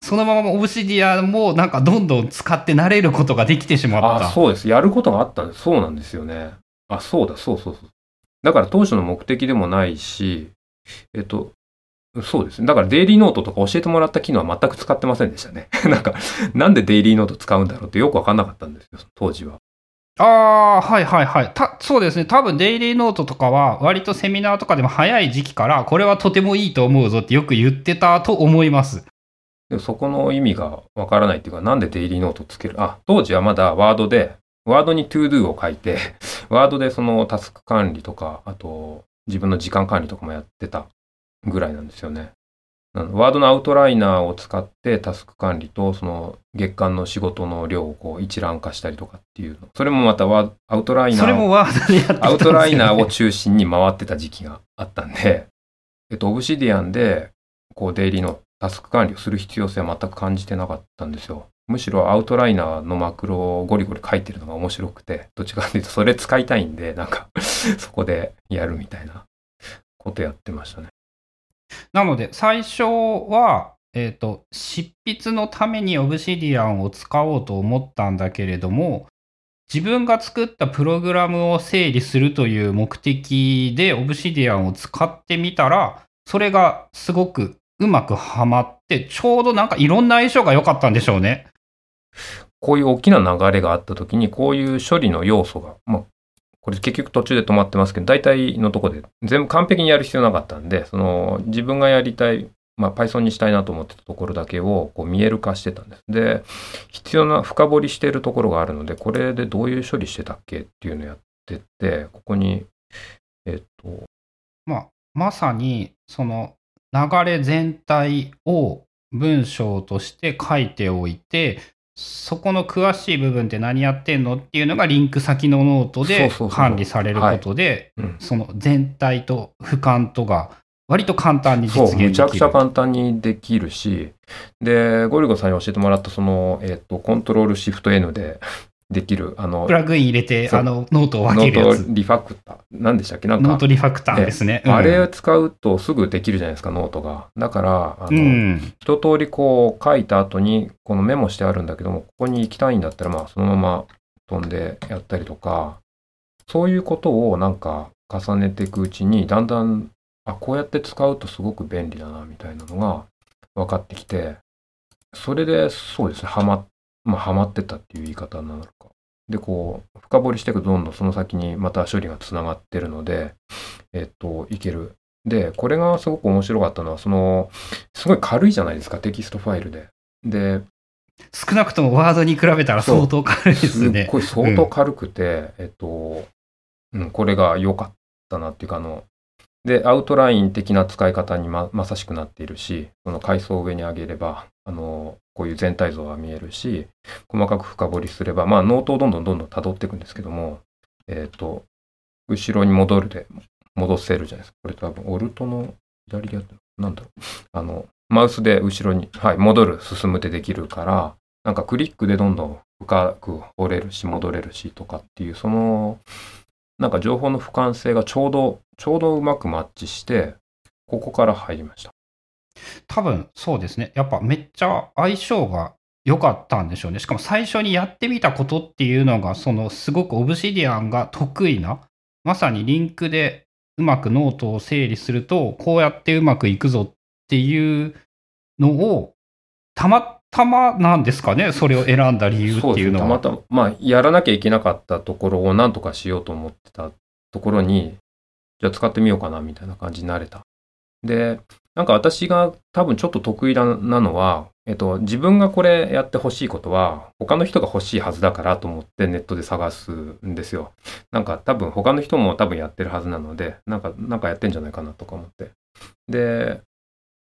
そのままオブシディアンもなんかどんどん使って慣れることができてしまった。あ、そうです。やることがあったんです。そうなんですよね。あ、そうだ、そうそうそう。だから当初の目的でもないし、えっと、そうですね。だからデイリーノートとか教えてもらった機能は全く使ってませんでしたね。なんか、なんでデイリーノート使うんだろうってよくわかんなかったんですよ、当時は。ああ、はいはいはい。た、そうですね。多分デイリーノートとかは割とセミナーとかでも早い時期からこれはとてもいいと思うぞってよく言ってたと思います。でそこの意味がわからないっていうか、なんでデイリーノートつける？あ、当時はまだワードで、ワードに to do を書いて、ワードでそのタスク管理とか、あと自分の時間管理とかもやってたぐらいなんですよね。ワードのアウトライナーを使ってタスク管理とその月間の仕事の量をこう一覧化したりとかっていうの。それもまたワアウトライナー。それもワードでやってた、ね、アウトライナーを中心に回ってた時期があったんで、えっと、オブシディアンでこうデイリーのタスク管理をする必要性は全く感じてなかったんですよ。むしろアウトライナーのマクロをゴリゴリ書いてるのが面白くて、どっちかというとそれ使いたいんで、なんか そこでやるみたいなことやってましたね。なので、最初は、えっ、ー、と、執筆のためにオブシディアンを使おうと思ったんだけれども、自分が作ったプログラムを整理するという目的でオブシディアンを使ってみたら、それがすごくうまくはまって、ちょうどなんかいろんな相性が良かったんでしょうね。こういう大きな流れがあった時に、こういう処理の要素が、まあ、これ結局途中で止まってますけど、大体のとこで全部完璧にやる必要なかったんで、その自分がやりたい、まあ、Python にしたいなと思ってたところだけをこう見える化してたんです。で、必要な深掘りしているところがあるので、これでどういう処理してたっけっていうのをやってって、ここに、えっと。まあ、まさに、その流れ全体を文章として書いておいて、そこの詳しい部分って何やってんのっていうのがリンク先のノートで管理されることで、その全体と俯瞰とが割と簡単に実現できる。むちゃくちゃ簡単にできるし、で、ゴリゴさんに教えてもらったその、えっ、ー、と、コントロールシフト N で、できる、あの、プラグイン入れて、あの、ノートを分けるやつ。ノートリファクター。何でしたっけ？なんか。 Note Refactor ですね。うん、あれを使うとすぐできるじゃないですか、ノートが。だから、あの、うん、一通りこう書いた後に、このメモしてあるんだけども、ここに行きたいんだったら、まあ、そのまま飛んでやったりとか、そういうことをなんか重ねていくうちに、だんだん、あ、こうやって使うとすごく便利だな、みたいなのが分かってきて、それで、そうですね、はま、まあ、はまってたっていう言い方になるで、こう、深掘りしていくとどんどんその先にまた処理がつながってるので、えっと、いける。で、これがすごく面白かったのは、その、すごい軽いじゃないですか、テキストファイルで。で、少なくともワードに比べたら相当軽いですね。すごい相当軽くて、うん、えっと、うん、これが良かったなっていうか、あの、で、アウトライン的な使い方にままさしくなっているし、その階層を上に上げれば、あの、こういう全体像が見えるし、細かく深掘りすれば、まあ、ノートをどんどんどんどん辿っていくんですけども、えっ、ー、と、後ろに戻るで、戻せるじゃないですか。これ多分、オルトの左でやってなんだろう。あの、マウスで後ろに、はい、戻る、進むでできるから、なんかクリックでどんどん深く掘れるし、戻れるしとかっていう、その、なんか情報の俯瞰性がちょうど、ちょうどうまくマッチして、ここから入りました。多分そうですね。やっぱめっちゃ相性が良かったんでしょうね。しかも最初にやってみたことっていうのが、そのすごくオブシディアンが得意な、まさにリンクでうまくノートを整理すると、こうやってうまくいくぞっていうのを、たまたまなんですかね、それを選んだ理由っていうのは。たまたま、まあ、やらなきゃいけなかったところを何とかしようと思ってたところに、じゃあ使ってみようかなみたいな感じになれた。で、なんか私が多分ちょっと得意なのは、えっと、自分がこれやってほしいことは、他の人が欲しいはずだからと思ってネットで探すんですよ。なんか多分他の人も多分やってるはずなので、なんか、なんかやってんじゃないかなとか思って。で、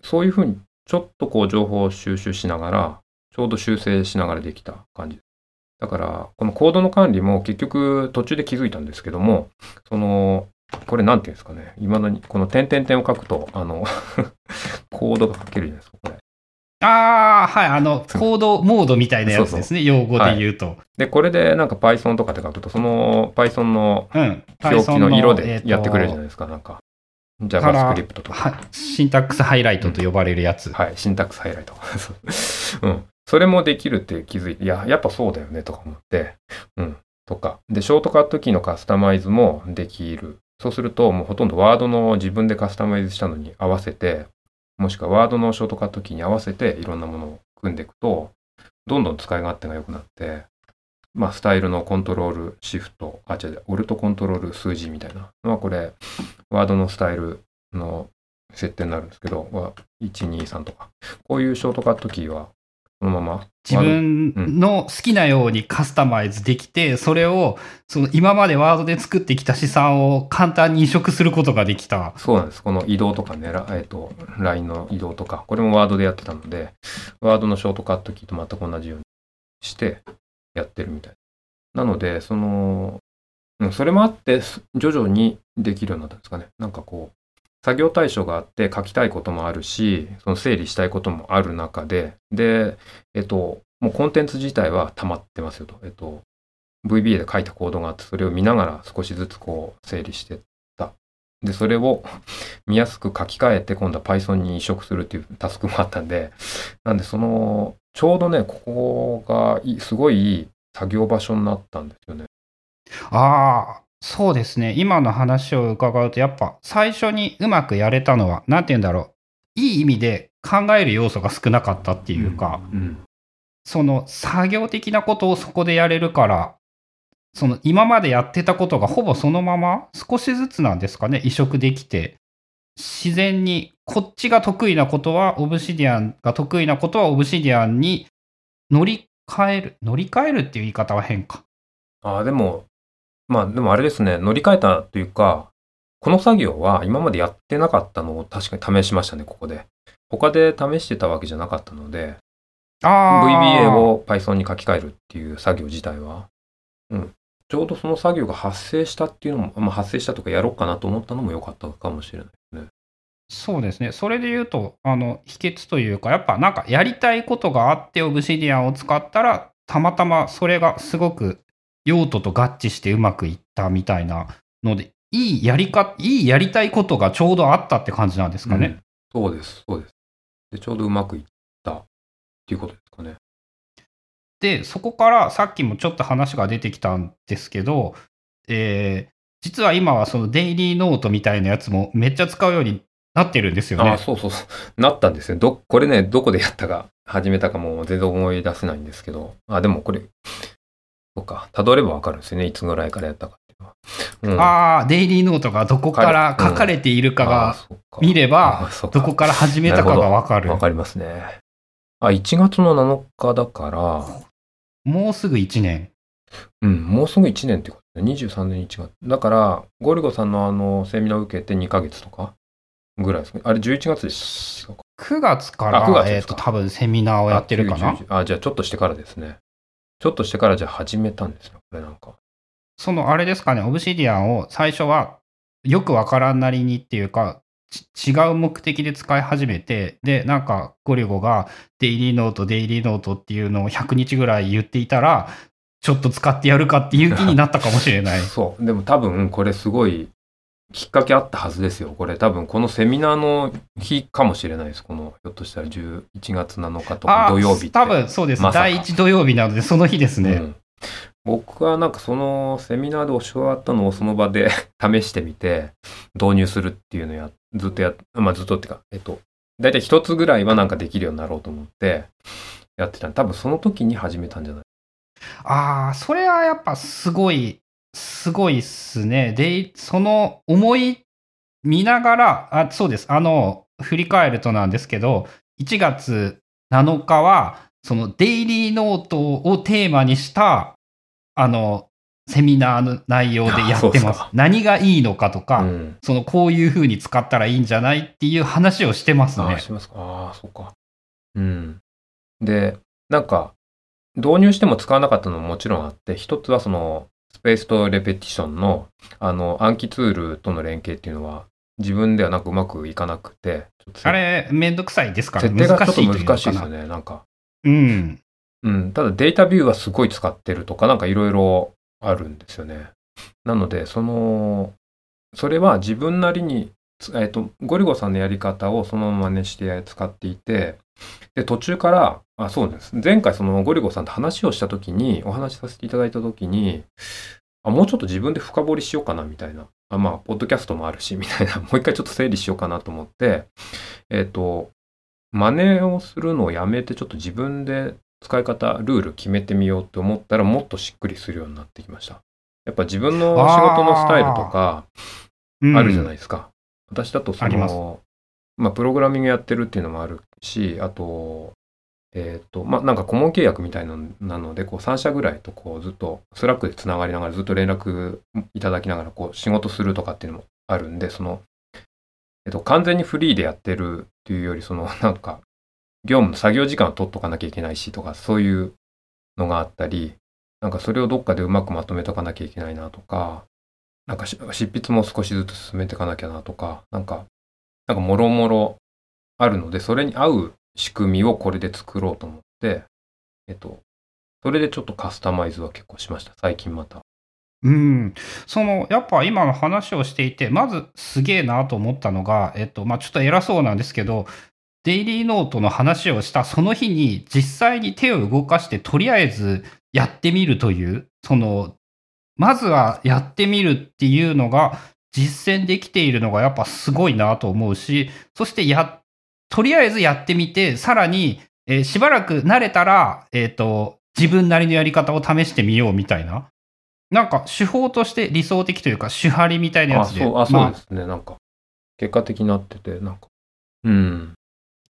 そういうふうにちょっとこう情報を収集しながら、ちょうど修正しながらできた感じ。だから、このコードの管理も結局途中で気づいたんですけども、その、これなんていうんですかね。いまだに、この点々点を書くと、あの コードが書けるじゃないですか、これ。ああ、はい、あの、コードモードみたいなやつですね、用語で言うと、はい。で、これでなんか Python とかって書くと、その Python の表記の色でやってくれるじゃないですか、なんか。JavaScript とか。シンタックスハイライトと呼ばれるやつ。うん、はい、シンタックスハイライト。うん。それもできるって気づいて、いや、やっぱそうだよね、とか思って。うん。とか。で、ショートカットキーのカスタマイズもできる。そうすると、もうほとんどワードの自分でカスタマイズしたのに合わせて、もしくはワードのショートカットキーに合わせていろんなものを組んでいくと、どんどん使い勝手が良くなって、まあ、スタイルのコントロール、シフト、あ、違う、オルトコントロール数字みたいなのは、これ、ワードのスタイルの設定になるんですけど、1、2、3とか。こういうショートカットキーは、そのまま。自分の好きなようにカスタマイズできて、それを、その今までワードで作ってきた資産を簡単に移植することができた。そうなんです。この移動とかね、えっ、と、LINE の移動とか、これもワードでやってたので、ワードのショートカットキーと全く同じようにしてやってるみたい。なので、その、それもあって、徐々にできるようになったんですかね。なんかこう、作業対象があって書きたいこともあるし、その整理したいこともある中で、で、えっと、もうコンテンツ自体は溜まってますよと。えっと、VBA で書いたコードがあって、それを見ながら少しずつこう整理してった。で、それを 見やすく書き換えて、今度は Python に移植するっていうタスクもあったんで、なんでその、ちょうどね、ここがすごいいい作業場所になったんですよね。ああ、そうですね。今の話を伺うと、やっぱ最初にうまくやれたのは、なんて言うんだろう。いい意味で考える要素が少なかったっていうか、うんうん、その作業的なことをそこでやれるから、その今までやってたことがほぼそのまま少しずつなんですかね、移植できて、自然にこっちが得意なことはオブシディアンが得意なことはオブシディアンに乗り換える、乗り換えるっていう言い方は変か。ああ、でもまあでもあれですね、乗り換えたというか、この作業は今までやってなかったのを確かに試しましたね、ここで。他で試してたわけじゃなかったので、VBA を Python に書き換えるっていう作業自体は、うん、ちょうどその作業が発生したっていうのも、まあ、発生したとかやろうかなと思ったのも良かったかもしれないですね。そうですね。それで言うと、あの、秘訣というか、やっぱなんかやりたいことがあって、オブシディアンを使ったら、たまたまそれがすごく用途と合致してうまくいったみたいなので、いいやりか、いいやりたいことがちょうどあったって感じなんですかね。うん、そうです、そうです。で、ちょうどうまくいったっていうことですかね。で、そこからさっきもちょっと話が出てきたんですけど、えー、実は今はそのデイリーノートみたいなやつもめっちゃ使うようになってるんですよね。あそうそうそう。なったんですよ。ど、これね、どこでやったか、始めたかも全然思い出せないんですけど、あ、でもこれ、そうか。たどればわかるんですよね。いつぐらいからやったかっていうのは。うん、ああ、デイリーノートがどこから書かれているかが見れば、どこから始めたかがわかる。わかりますね。あ、1月の7日だから、もうすぐ1年。うん、もうすぐ1年ってことね。23年1月。だから、ゴリゴさんのあの、セミナーを受けて2ヶ月とかぐらいですね。あれ11月でした9月から、月えっ、と、多分セミナーをやってるかなあ。あ、じゃあちょっとしてからですね。ちょっとしてからじゃあ始めたんですよ、これなんか。そのあれですかね、オブシディアンを最初はよくわからんなりにっていうか、違う目的で使い始めて、で、なんかゴリゴがデイリーノート、デイリーノートっていうのを100日ぐらい言っていたら、ちょっと使ってやるかっていう気になったかもしれない。そう。でも多分これすごいきっかけあったはずですよ。これ多分このセミナーの日かもしれないです。このひょっとしたら11月7日とか土曜日多分そうです、ま、第1土曜日なのでその日ですね、うん、僕はなんかそのセミナーで教わったのをその場で 試してみて導入するっていうのやずっとやまあずっとっていうかえっと大体一つぐらいはなんかできるようになろうと思ってやってた多分その時に始めたんじゃない？ああそれはやっぱすごいすごいっすね。で、その思い見ながら、あ、そうです。あの、振り返るとなんですけど、1月7日は、そのデイリーノートをテーマにした、あの、セミナーの内容でやってます。何がいいのかとか、うん、そのこういう風に使ったらいいんじゃないっていう話をしてますね。あ、しますか。ああ、そうか。うん。で、なんか、導入しても使わなかったのももちろんあって、一つはその、スペースとレペティションの、あの、暗記ツールとの連携っていうのは、自分ではなくうまくいかなくて。あれ、めんどくさいですか？ら設定がちょっと難しいですよね、な？んか。うん。うん。ただデータビューはすごい使ってるとか、なんかいろいろあるんですよね。なので、その、それは自分なりに、えっと、ゴリゴさんのやり方をそのまま真似して使っていて、で、途中から、あ、そうです。前回そのゴリゴさんと話をしたときに、お話しさせていただいたときに、あ、もうちょっと自分で深掘りしようかな、みたいな。あまあ、ポッドキャストもあるし、みたいな。もう一回ちょっと整理しようかなと思って、えっ、ー、と、真似をするのをやめて、ちょっと自分で使い方、ルール決めてみようって思ったら、もっとしっくりするようになってきました。やっぱ自分の仕事のスタイルとか、あるじゃないですか。うん、私だとその、まあ、プログラミングやってるっていうのもあるし、あと、えっ、と、まあ、なんか顧問契約みたいなので、こう3社ぐらいとこうずっと Slack でつながりながらずっと連絡いただきながらこう仕事するとかっていうのもあるんで、その、えっ、と、完全にフリーでやってるっていうより、その、なんか、業務の作業時間を取っとかなきゃいけないしとか、そういうのがあったり、なんかそれをどっかでうまくまとめとかなきゃいけないなとか、なんか執筆も少しずつ進めていかなきゃなとか、なんか、なんかもろもろあるので、それに合う仕組みをこれで作ろうと思って、えっと、それでちょっとカスタマイズは結構しました、最近また。うん、そのやっぱ今の話をしていて、まずすげえなと思ったのが、えっとまあ、ちょっと偉そうなんですけど、デイリーノートの話をしたその日に実際に手を動かしてとりあえずやってみるという、その、まずはやってみるっていうのが実践できているのがやっぱすごいなと思うし、そしてや、とりあえずやってみて、さらに、えー、しばらく慣れたら、えっ、ー、と、自分なりのやり方を試してみようみたいな。なんか手法として理想的というか、手張りみたいなやつで。あ、そう、あそうですね、まあ、なんか。結果的になってて、なんか。うん。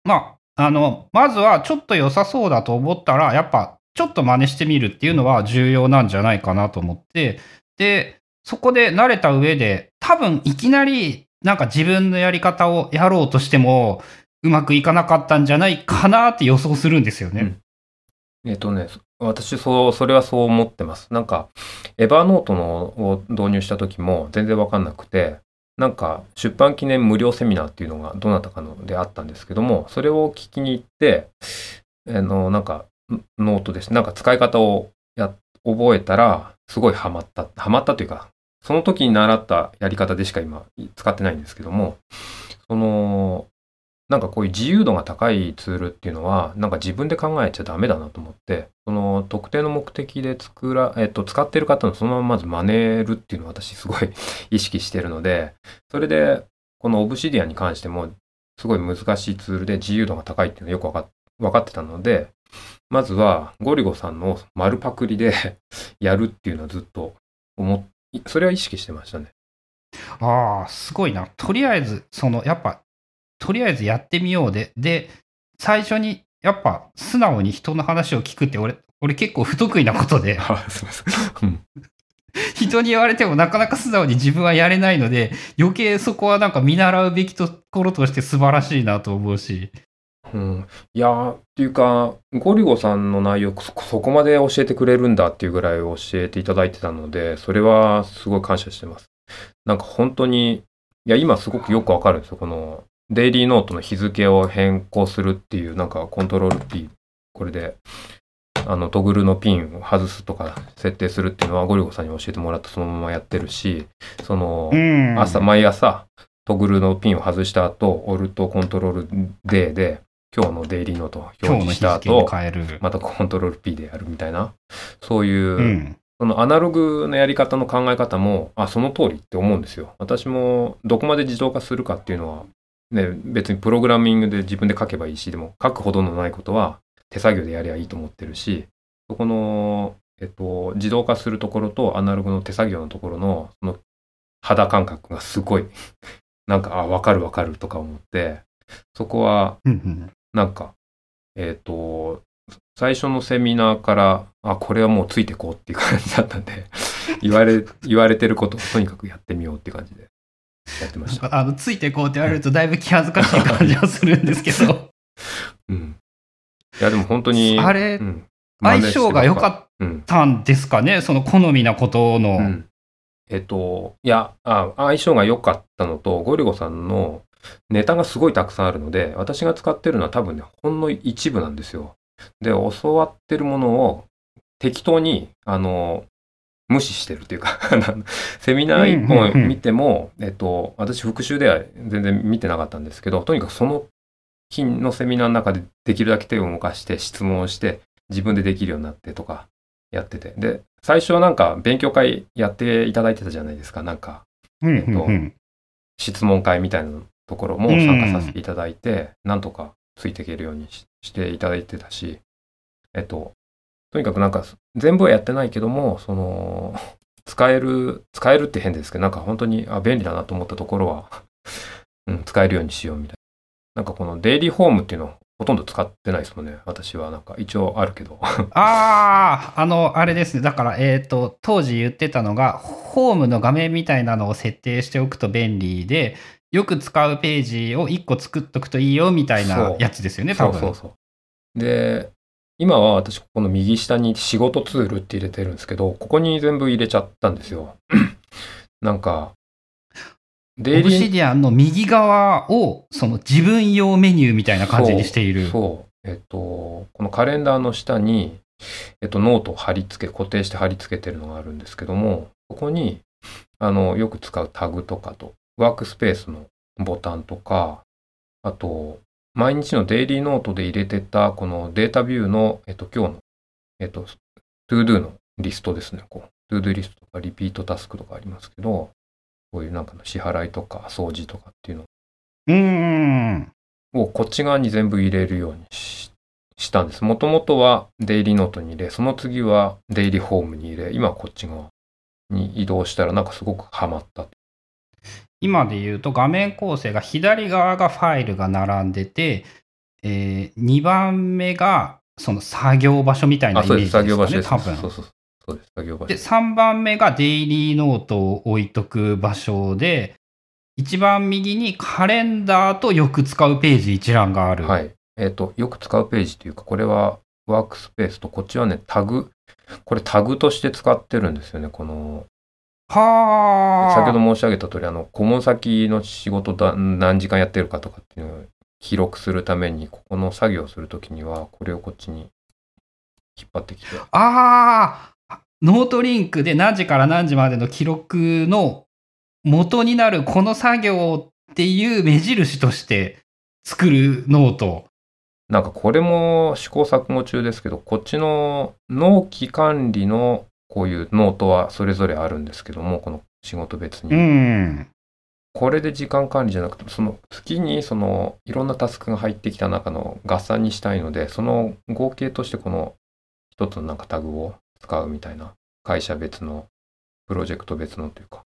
まあ、あの、まずはちょっと良さそうだと思ったら、やっぱちょっと真似してみるっていうのは重要なんじゃないかなと思って、で、そこで慣れた上で、多分いきなりなんか自分のやり方をやろうとしても、うまくいかなかったんじゃないかなって予想するんですよね。うん、えっ、とね、私そう、それはそう思ってます。なんか、 Evernote のを導入した時も全然わかんなくて、なんか出版記念無料セミナーっていうのがどなたかのであったんですけども、それを聞きに行って、あの、なんかノートです。なんか使い方をや、覚えたら、すごいハマった。ハマったというか、その時に習ったやり方でしか今使ってないんですけども、その、なんかこういう自由度が高いツールっていうのは、なんか自分で考えちゃダメだなと思って、その特定の目的で作ら、えっと、使ってる方のそのまままず真似るっていうのを私すごい 意識してるので、それで、このオブシディアに関しても、すごい難しいツールで自由度が高いっていうのはよくわか分かってたので、まずはゴリゴさんの丸パクリで やるっていうのはずっと思っ、それは意識してましたね。ああ、すごいな。とりあえず、その、やっぱ、とりあえずやってみようで、で、最初に、やっぱ、素直に人の話を聞くって俺、俺結構不得意なことで。あすみません。人に言われてもなかなか素直に自分はやれないので、余計そこはなんか見習うべきところとして素晴らしいなと思うし。うん、いやっていうかゴリゴさんの内容そこまで教えてくれるんだっていうぐらい教えていただいてたのでそれはすごい感謝してます。なんか本当にいや今すごくよくわかるんですよ。このデイリーノートの日付を変更するっていうなんかコントロール P これであのトグルのピンを外すとか設定するっていうのはゴリゴさんに教えてもらってそのままやってるしその朝毎朝トグルのピンを外した後オルトコントロール D で今日のデイリーノート表示した後、またコントロール P でやるみたいな、そういう、うん、そのアナログのやり方の考え方も、あ、その通りって思うんですよ。私もどこまで自動化するかっていうのは、ね、別にプログラミングで自分で書けばいいし、でも書くほどのないことは手作業でやりゃいいと思ってるし、そこの、えっと、自動化するところとアナログの手作業のところの、その肌感覚がすごい なんか、あ、わかるわかるとか思って、そこは、なんか、えっ、ー、と、最初のセミナーから、あ、これはもうついてこうっていう感じだったんで、言われ、言われてることをとにかくやってみようって感じでやってました。あの、ついてこうって言われるとだいぶ気恥ずかしい感じはするんですけど。うん。いや、でも本当に。あれ、うん、相性が良かったんですかね、うん、その好みなことの。うん、えっと、いやあ、相性が良かったのと、ゴリゴさんのネタがすごいたくさんあるので、私が使ってるのは多分ね、ほんの一部なんですよ。で、教わってるものを適当に、あの、無視してるっていうか セミナー一本見ても、えっと、私復習では全然見てなかったんですけど、とにかくその日のセミナーの中でできるだけ手を動かして質問をして自分でできるようになってとかやってて。で、最初はなんか勉強会やっていただいてたじゃないですか。なんか、えっと、質問会みたいなのところも参加させていただいて、うん、なんとかついていけるようにしていただいてたし、えっと、とにかくなんか全部はやってないけども、その、使える、使えるって変ですけど、なんか本当にあ便利だなと思ったところは うん、使えるようにしようみたいなんかこのデイリーホームっていうのをほとんど使ってないですもんね。私はなんか一応あるけど。ああ、あの、あれですね。だから、えっ、と、当時言ってたのが、ホームの画面みたいなのを設定しておくと便利で、よく使うページを1個作っとくといいよみたいなやつですよね、多分。そうそうそう。で、今は私この右下に仕事ツールって入れてるんですけど、ここに全部入れちゃったんですよ。なんか、デイリー。オブシディアンの右側をその自分用メニューみたいな感じにしている。そうえっと、このカレンダーの下に、えっと、ノートを貼り付け、固定して貼り付けてるのがあるんですけども、ここに、あの、よく使うタグとかと、ワークスペースのボタンとか、あと、毎日のデイリーノートで入れてた、この Dataview の、えっと、今日の、えっと、 ToDo のリストですね。こう、 ToDo リストとかリピートタスクとかありますけど、こういうなんかの支払いとか掃除とかっていうのうんをこっち側に全部入れるようにしたんです。もともとはデイリーノートに入れ、その次はデイリーホームに入れ、今はこっち側に移動したらなんかすごくハマった今で言うと画面構成が左側がファイルが並んでて、えー、2番目がその作業場所みたいなイメージですかね、多分。そうそうそうです、作業場所。で、3番目がデイリーノートを置いとく場所で、一番右にカレンダーとよく使うページ一覧がある。はい。えっ、ー、と、よく使うページというか、これはワークスペースと、こっちはね、タグ、これタグとして使ってるんですよね、このはあ。先ほど申し上げた通り、あの、顧問先の仕事が何時間やってるかとかっていうのを記録するために、ここの作業をするときには、これをこっちに引っ張ってきて。ああノートリンクで何時から何時までの記録の元になるこの作業っていう目印として作るノート。なんかこれも試行錯誤中ですけど、こっちの納期管理のこういうノートはそれぞれあるんですけども、この仕事別に。うん、これで時間管理じゃなくて、その月にそのいろんなタスクが入ってきた中の合算にしたいので、その合計としてこの一つのなんかタグを使うみたいな、会社別の、プロジェクト別のというか。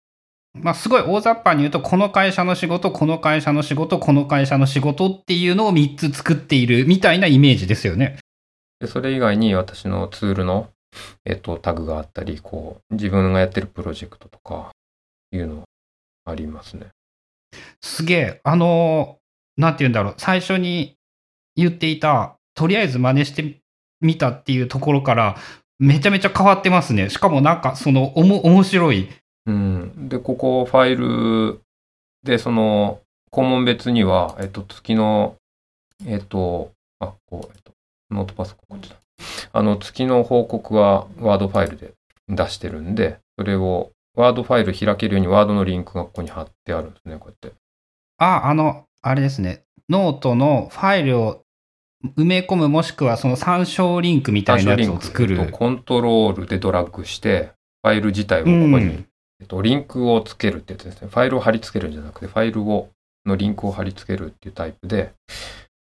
まあ、すごい大雑把に言うと、この会社の仕事、この会社の仕事、この会社の仕事っていうのを3つ作っているみたいなイメージですよね。でそれ以外に私のツールのえっと、タグがあったり、こう、自分がやってるプロジェクトとか、いうのありますね。すげえ。あの、なんて言うんだろう。最初に言っていた、とりあえず真似してみたっていうところから、めちゃめちゃ変わってますね。しかもなんか、その、おも、面白い。うん。で、ここ、ファイルで、その、項目別には、えっと、月の、えっと、あ、こう、えっと、ノートパソコンこっちだ。あの、月の報告はワードファイルで出してるんで、それをワードファイル開けるようにワードのリンクがここに貼ってあるんですね、こうやって。あ、あの、あれですね。ノートのファイルを埋め込むもしくはその参照リンクみたいなやつを作る。コントロールでドラッグして、ファイル自体をここに、うん、えっと、リンクをつけるってやつですね。ファイルを貼り付けるんじゃなくて、ファイルを、のリンクを貼り付けるっていうタイプで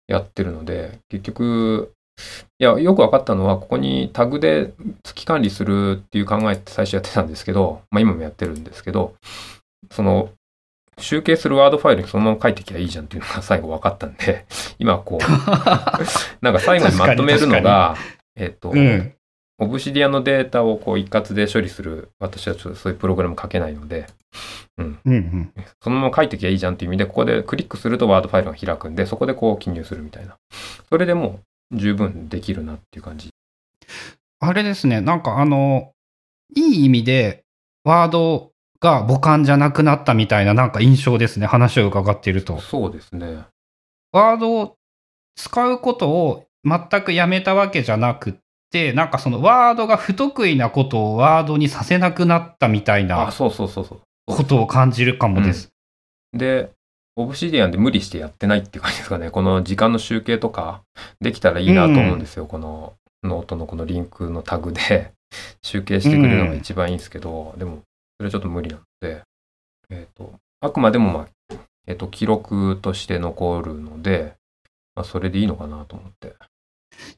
やってるので、結局、いや、よく分かったのは、ここにタグで月管理するっていう考えって最初やってたんですけど、まあ今もやってるんですけど、その、集計するワードファイルにそのまま書いてきゃいいじゃんっていうのが最後分かったんで、今こう、なんか最後にまとめるのが、えっと、うん、オブシディアのデータをこう一括で処理する、私はちょっとそういうプログラム書けないので、うん。うんうん、そのまま書いてきゃいいじゃんっていう意味で、ここでクリックするとワードファイルが開くんで、そこでこう記入するみたいな。それでもう十分できるなっていう感じ。あれですね、なんかあの、いい意味で、ワードが母艦じゃなくなったみたいななんか印象ですね、話を伺っていると。そうですね。ワードを使うことを全くやめたわけじゃなくって、なんかそのワードが不得意なことをワードにさせなくなったみたいなそうそうそうそうことを感じるかもです。で、 Obsidian で無理してやってないっていう感じですかね。この時間の集計とかできたらいいなと思うんですよ。うん、このノートのこのリンクのタグで集計してくれるのが一番いいんですけど、うん、でもそれはちょっと無理なので、えっ、ー、と、あくまでもまあ、えっ、ー、と、記録として残るので、まあ、それでいいのかなと思って。い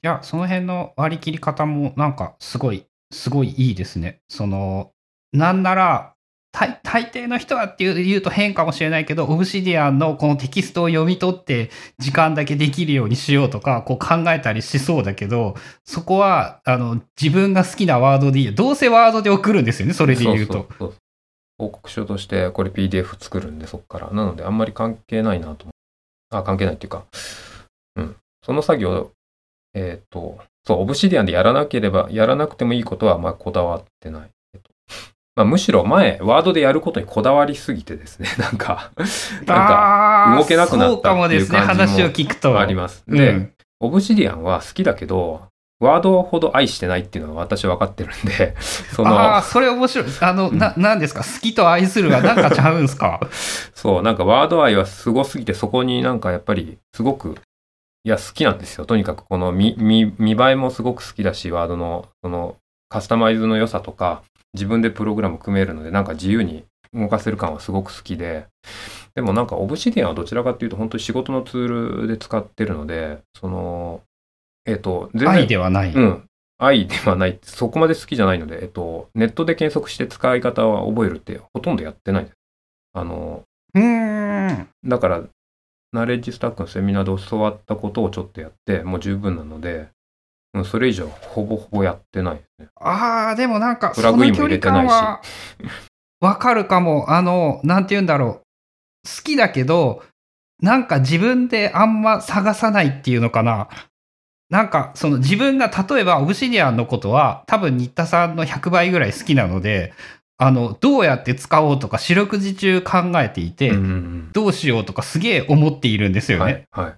や、その辺の割り切り方もなんかすごい、すごいいいですね。その、なんなら大抵の人はっていう言うと変かもしれないけど、オブシディアンのこのテキストを読み取って時間だけできるようにしようとか、こう考えたりしそうだけど、そこは、あの、自分が好きなワードでいい。どうせワードで送るんですよね、それで言うと。そうそうそう報告書としてこれ PDF 作るんで、そこから。なので、あんまり関係ないなと。あ、関係ないっていうか、うん。その作業、えっ、ー、と、そう、オブシディアンでやらなければ、やらなくてもいいことは、まあ、こだわってない。えっとまあ、むしろ前、ワードでやることにこだわりすぎてですね、なんか、なんか、動けなくなったっていう感じもあります。で、うん、オブシディアンは好きだけど、ワードほど愛してないっていうのは私は分かってるんで、その。ああ、それ面白い。あの、な、なんですか？好きと愛するがなんかちゃうんすか？そう、なんかワード愛はすごすぎて、そこになんかやっぱりすごく、いや、好きなんですよ。とにかくこの見、見、見栄えもすごく好きだし、ワードの、その、カスタマイズの良さとか、自分でプログラム組めるので、なんか自由に動かせる感はすごく好きで、でもなんかオブシディアンはどちらかっていうと本当に仕事のツールで使ってるので、その、えっ、ー、と、全然。愛ではない。うん。愛ではない。そこまで好きじゃないので、えっ、ー、と、ネットで検索して使い方は覚えるってほとんどやってないです。あの、うん。だから、ナレッジスタックのセミナーで教わったことをちょっとやって、もう十分なので、うん、それ以上ほぼほぼやってないですね。ああ、でもなんか、プラグインも入れてないし。わかるかも。あの、なんて言うんだろう。好きだけど、なんか自分であんま探さないっていうのかな。なんか、その自分が例えばオブシディアンのことは多分新田さんの100倍ぐらい好きなので、あの、どうやって使おうとか四六時中考えていて、どうしようとかすげえ思っているんですよね。はい、はい、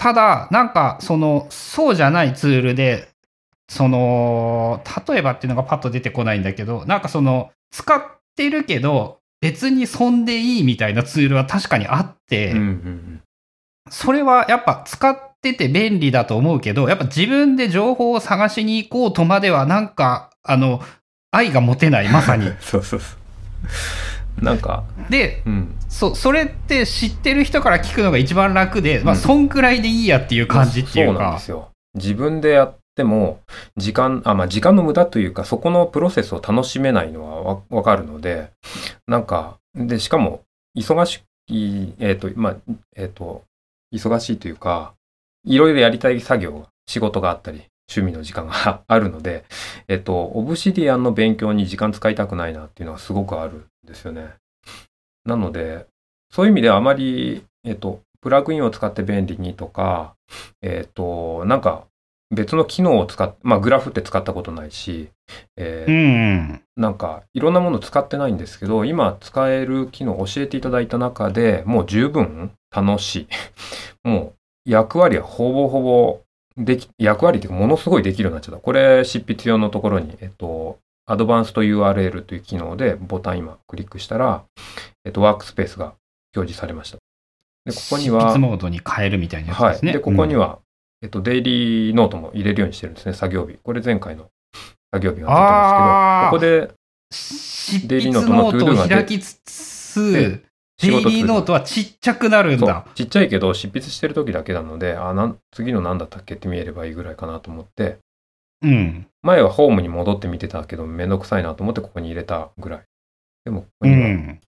ただ、なんか、その、そうじゃないツールで、その、例えばっていうのがパッと出てこないんだけど、なんかその、使ってるけど、別に損でいいみたいなツールは確かにあって、それはやっぱ使ってて便利だと思うけど、やっぱ自分で情報を探しに行こうとまではなんか、あの、愛が持てない、まさに。そうそうそう。なんか。で、うん、そ、それって知ってる人から聞くのが一番楽で、まあ、そんくらいでいいやっていう感じっていうか。そうなんですよ。自分でやっても、時間、あ、まあ、時間の無駄というか、そこのプロセスを楽しめないのはわかるので、なんか、で、しかも、忙しい、えっ、ー、と、まあ、えっ、ー、と、忙しいというか、いろいろやりたい作業、仕事があったり、趣味の時間が あるので、えっと、オブシディアンの勉強に時間使いたくないなっていうのはすごくあるんですよね。なので、そういう意味ではあまり、えっと、プラグインを使って便利にとか、えっと、なんか別の機能を使って、まあグラフって使ったことないし、えー、うんなんかいろんなもの使ってないんですけど、今使える機能を教えていただいた中でもう十分楽しい。もう役割はほぼほぼでき、役割っていうかものすごいできるようになっちゃった。これ執筆用のところに、えっと、アドバンスト URL という機能でボタン今クリックしたら、えっと、ワークスペースが表示されました。で、ここには。執筆モードに変えるみたいなやつですね。はい。で、ここには、うん、えっと、デイリーノートも入れるようにしてるんですね、作業日。これ前回の作業日が出てますけど、ここで、デイリーノートの ToDo が開きつつ、デイリーノートはちっちゃくなるんだ。ちっちゃいけど、執筆してる時だけなので、あなん次の何だったっけって見えればいいぐらいかなと思って、うん。前はホームに戻って見てたけど、めんどくさいなと思ってここに入れたぐらい。でも、ここには、うん、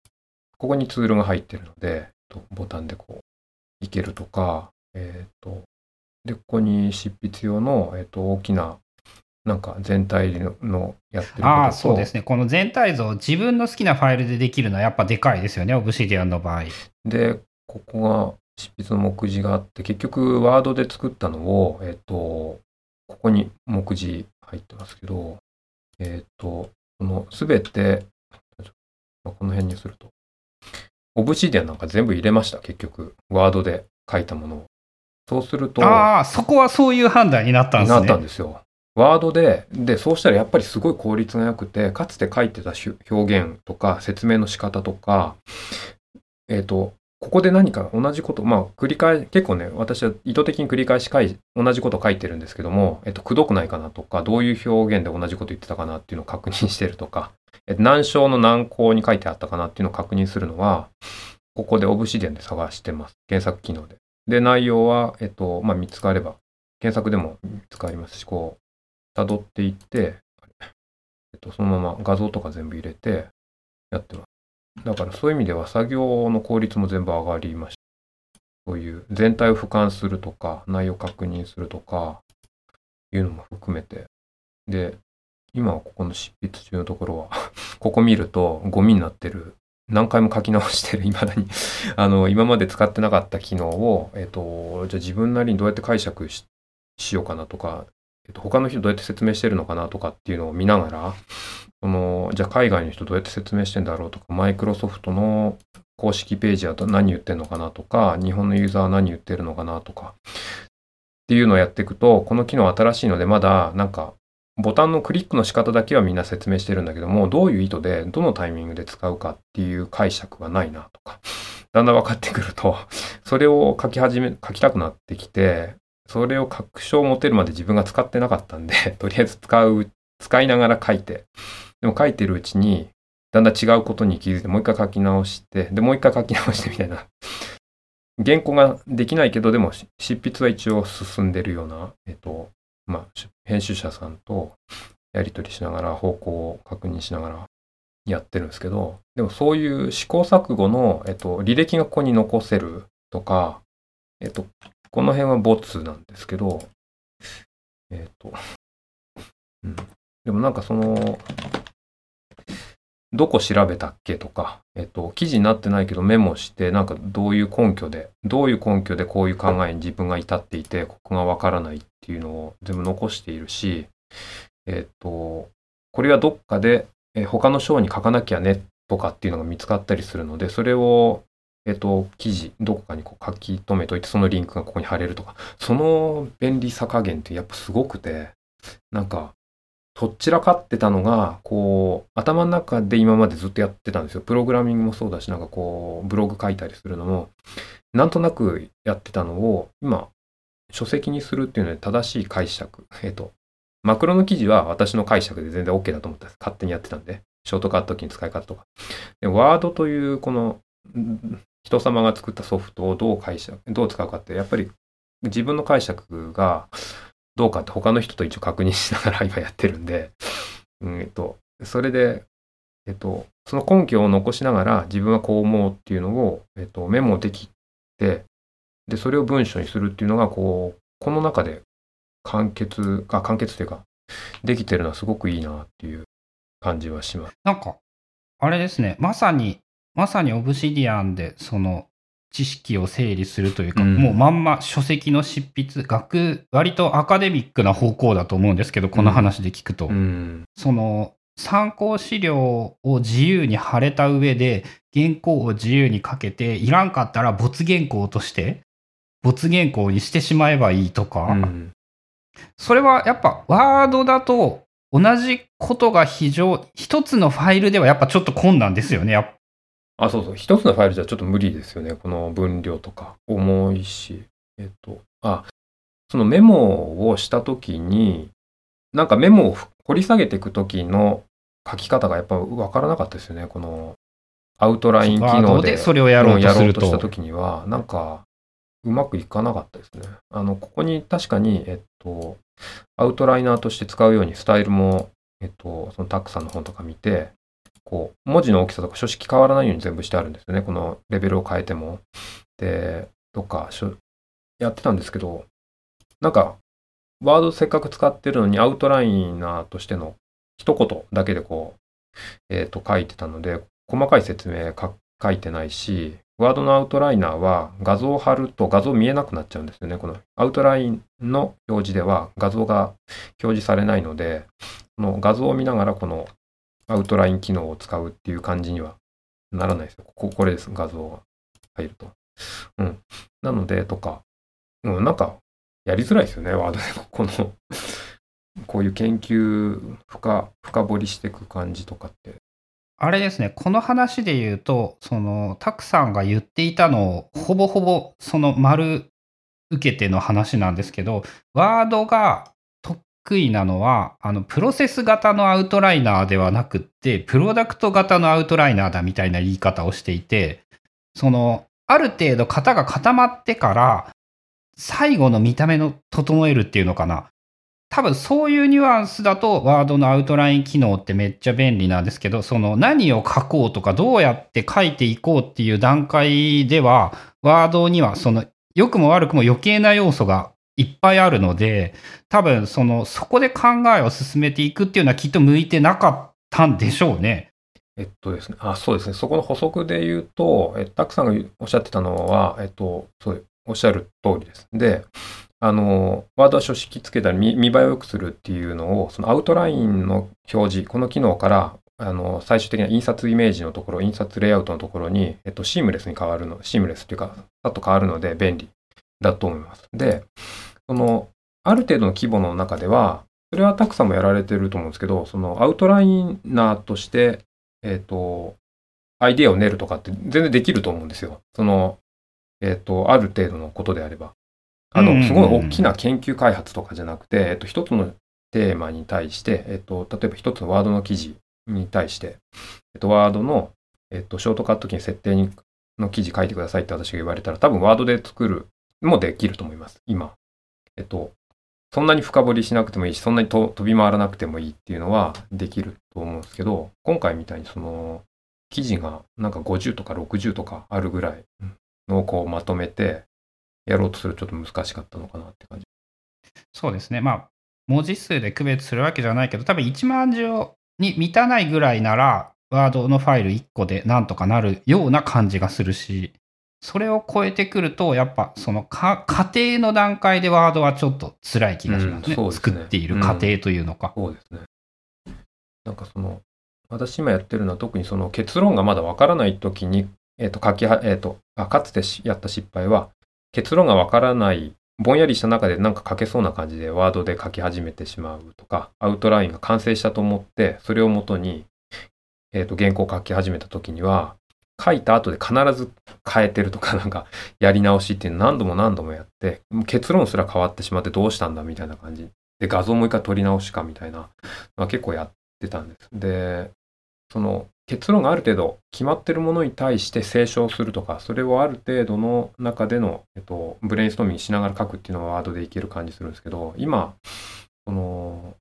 ここにツールが入ってるので、ボタンでこう、いけるとか、えっ、ー、と、で、ここに執筆用の、えっ、ー、と、大きななんか全体のやってるああ、そうですね。この全体像、自分の好きなファイルでできるのはやっぱでかいですよね、オブシディアンの場合。で、ここが執筆の目次があって、結局ワードで作ったのを、えっ、と、ここに目次入ってますけど、えっ、と、このすべて、この辺にすると、オブシディアンなんか全部入れました、結局。ワードで書いたものを。そうすると。ああ、そこはそういう判断になったんですね。なったんですよ。ワードで、で、そうしたらやっぱりすごい効率が良くて、かつて書いてた表現とか説明の仕方とか、えっ、ー、と、ここで何か同じこと、まあ、繰り返、結構ね、私は意図的に繰り返し書い、同じこと書いてるんですけども、えっ、ー、と、くどくないかなとか、どういう表現で同じこと言ってたかなっていうのを確認してるとか、え、ー、難章の難項に書いてあったかなっていうのを確認するのは、ここでオブシディアンで探してます。検索機能で。で、内容は、えっと、まあ、見つかれば、検索でも使いますし、こう、辿っていって、えっと、そのまま画像とか全部入れて、やってます。だからそういう意味では作業の効率も全部上がりました。そういう全体を俯瞰するとか、内容確認するとか、いうのも含めて。で、今はここの執筆中のところは ここ見るとゴミになってる。何回も書き直してる、未だに あの、今まで使ってなかった機能を、えっ、と、じゃあ自分なりにどうやって解釈しようかなとか、えっと、他の人どうやって説明してるのかなとかっていうのを見ながら、そのじゃあ海外の人どうやって説明してんだろうとか、マイクロソフトの公式ページは何言ってんのかなとか、日本のユーザーは何言ってるのかなとか、っていうのをやっていくと、この機能新しいので、まだなんか、ボタンのクリックの仕方だけはみんな説明してるんだけども、どういう意図で、どのタイミングで使うかっていう解釈がないなとか、だんだん分かってくると、それを書き始め、書きたくなってきて、それを確証を持てるまで自分が使ってなかったんで、とりあえず使う、使いながら書いて、でも書いてるうちに、だんだん違うことに気づいて、もう一回書き直して、で、もう一回書き直してみたいな。原稿ができないけど、でも執筆は一応進んでるような、えっと、まあ、編集者さんとやり取りしながら、方向を確認しながらやってるんですけど、でもそういう試行錯誤の、えっと、履歴がここに残せるとか、えっと、この辺はボツなんですけど、えっ、ー、と、うん。でもなんかその、どこ調べたっけとか、えっ、ー、と、記事になってないけどメモして、なんかどういう根拠で、どういう根拠でこういう考えに自分が至っていて、ここがわからないっていうのを全部残しているし、えっ、ー、と、これはどっかで、え他の章に書かなきゃねとかっていうのが見つかったりするので、それをえっと、記事、どこかにこう書き留めといて、そのリンクがここに貼れるとか、その便利さ加減ってやっぱすごくて、なんか、とっちらかってたのが、こう、頭の中で今までずっとやってたんですよ。プログラミングもそうだし、なんかこう、ブログ書いたりするのも、なんとなくやってたのを、今、書籍にするっていうので正しい解釈。えっと、マクロの記事は私の解釈で全然 OK だと思ったんです。勝手にやってたんで。ショートカットキーの使い方とか。で、ワードというこの人様が作ったソフトをどう解釈、どう使うかって、やっぱり自分の解釈がどうかって他の人と一応確認しながら 今やってるんで、うんえっと、それで、えっと、その根拠を残しながら自分はこう思うっていうのを、えっと、メモできて、で、それを文章にするっていうのが、こう、この中で完結、あ、完結というか、できてるのはすごくいいなっていう感じはします。なんか、あれですね、まさにまさにオブシディアンでその知識を整理するというか、うん、もうまんま書籍の執筆、学、割とアカデミックな方向だと思うんですけど、この話で聞くと。うん、その参考資料を自由に貼れた上で、原稿を自由に書けて、いらんかったら没原稿として、没原稿にしてしまえばいいとか、うん、それはやっぱワードだと同じことが非常、一つのファイルではやっぱちょっと困難ですよね、あ、そうそう。一つのファイルじゃちょっと無理ですよね。この分量とか。重いし。えっと、あ、そのメモをしたときに、なんかメモを掘り下げていくときの書き方がやっぱ分からなかったですよね。このアウトライン機能でそれをやろうとしたときには、なんかうまくいかなかったですね。あの、ここに確かに、えっと、アウトライナーとして使うようにスタイルも、えっと、そのタックさんの本とか見て、こう、文字の大きさとか書式変わらないように全部してあるんですよね。このレベルを変えても。で、とか、やってたんですけど、なんか、ワードせっかく使ってるのにアウトライナーとしての一言だけでこう、えっ、ー、と、書いてたので、細かい説明書いてないし、ワードのアウトライナーは画像を貼ると画像見えなくなっちゃうんですよね。このアウトラインの表示では画像が表示されないので、この画像を見ながらこのアウトライン機能を使うっていう感じにはならないですよ。ここ、これです。画像が入ると。うん。なので、とか、うん、なんか、やりづらいですよね、ワードで。このこういう研究深、深掘りしていく感じとかって。あれですね、この話で言うと、その、たくさんが言っていたのを、ほぼほぼ、その丸受けての話なんですけど、ワードが得意なのは、あの、プロセス型のアウトライナーではなくって、プロダクト型のアウトライナーだみたいな言い方をしていて、その、ある程度型が固まってから、最後の見た目の整えるっていうのかな。多分そういうニュアンスだとワードのアウトライン機能ってめっちゃ便利なんですけど、その何を書こうとかどうやって書いていこうっていう段階では、ワードにはその良くも悪くも余計な要素がいっぱいあるので、多分そのそこで考えを進めていくっていうのはきっと向いてなかったんでしょうね。えっとですね、あ、そうですね。そこの補足で言うと、えタックさんがおっしゃってたのは、えっと、そう、おっしゃる通りです。で、あの、ワードは書式つけたり見見栄えを良くするっていうのを、そのアウトラインの表示、この機能から、あの、最終的な印刷イメージのところ、印刷レイアウトのところに、えっと、シームレスに変わるの、シームレスっていうか、さっと変わるので便利だと思います。で、その、ある程度の規模の中では、それはたくさんもやられてると思うんですけど、そのアウトライナーとして、えっ、と、アイデアを練るとかって全然できると思うんですよ。その、えっ、と、ある程度のことであれば。あの、すごい大きな研究開発とかじゃなくて、えっと、一つのテーマに対して、えっと、例えば一つのワードの記事に対して、えっと、ワードの、えっと、ショートカットキー設定にの記事書いてくださいって私が言われたら、多分ワードで作るもできると思います、今。えっと、そんなに深掘りしなくてもいいし、そんなに飛び回らなくてもいいっていうのはできると思うんですけど、今回みたいにその、記事がなんか50とか60とかあるぐらいのをこうまとめて、やろうとするとちょっと難しかったのかなって感じ。そうですね。まあ、文字数で区別するわけじゃないけど、多分1万字に満たないぐらいなら、ワードのファイル1個でなんとかなるような感じがするし、それを超えてくると、やっぱそのか家庭の段階でワードはちょっと辛い気がしますね。うん、すね作っている過程というのか、うん、そうですね。なんかその、私今やってるのは特にその結論がまだわからないときに、えっ、ー、と、書きは、えっ、ー、とあ、かつてやった失敗は、結論がわからない、ぼんやりした中でなんか書けそうな感じでワードで書き始めてしまうとか、アウトラインが完成したと思って、それをもとに、えっ、ー、と、原稿を書き始めた時には、書いた後で必ず変えてるとか、なんか、やり直しっていうの何度も何度もやって、結論すら変わってしまってどうしたんだみたいな感じ。で、画像もう一回撮り直しかみたいな、まあ、結構やってたんです。で、その、結論がある程度決まってるものに対して清書するとか、それをある程度の中での、えっと、ブレインストーミングしながら書くっていうのはワードでいける感じするんですけど、今、その、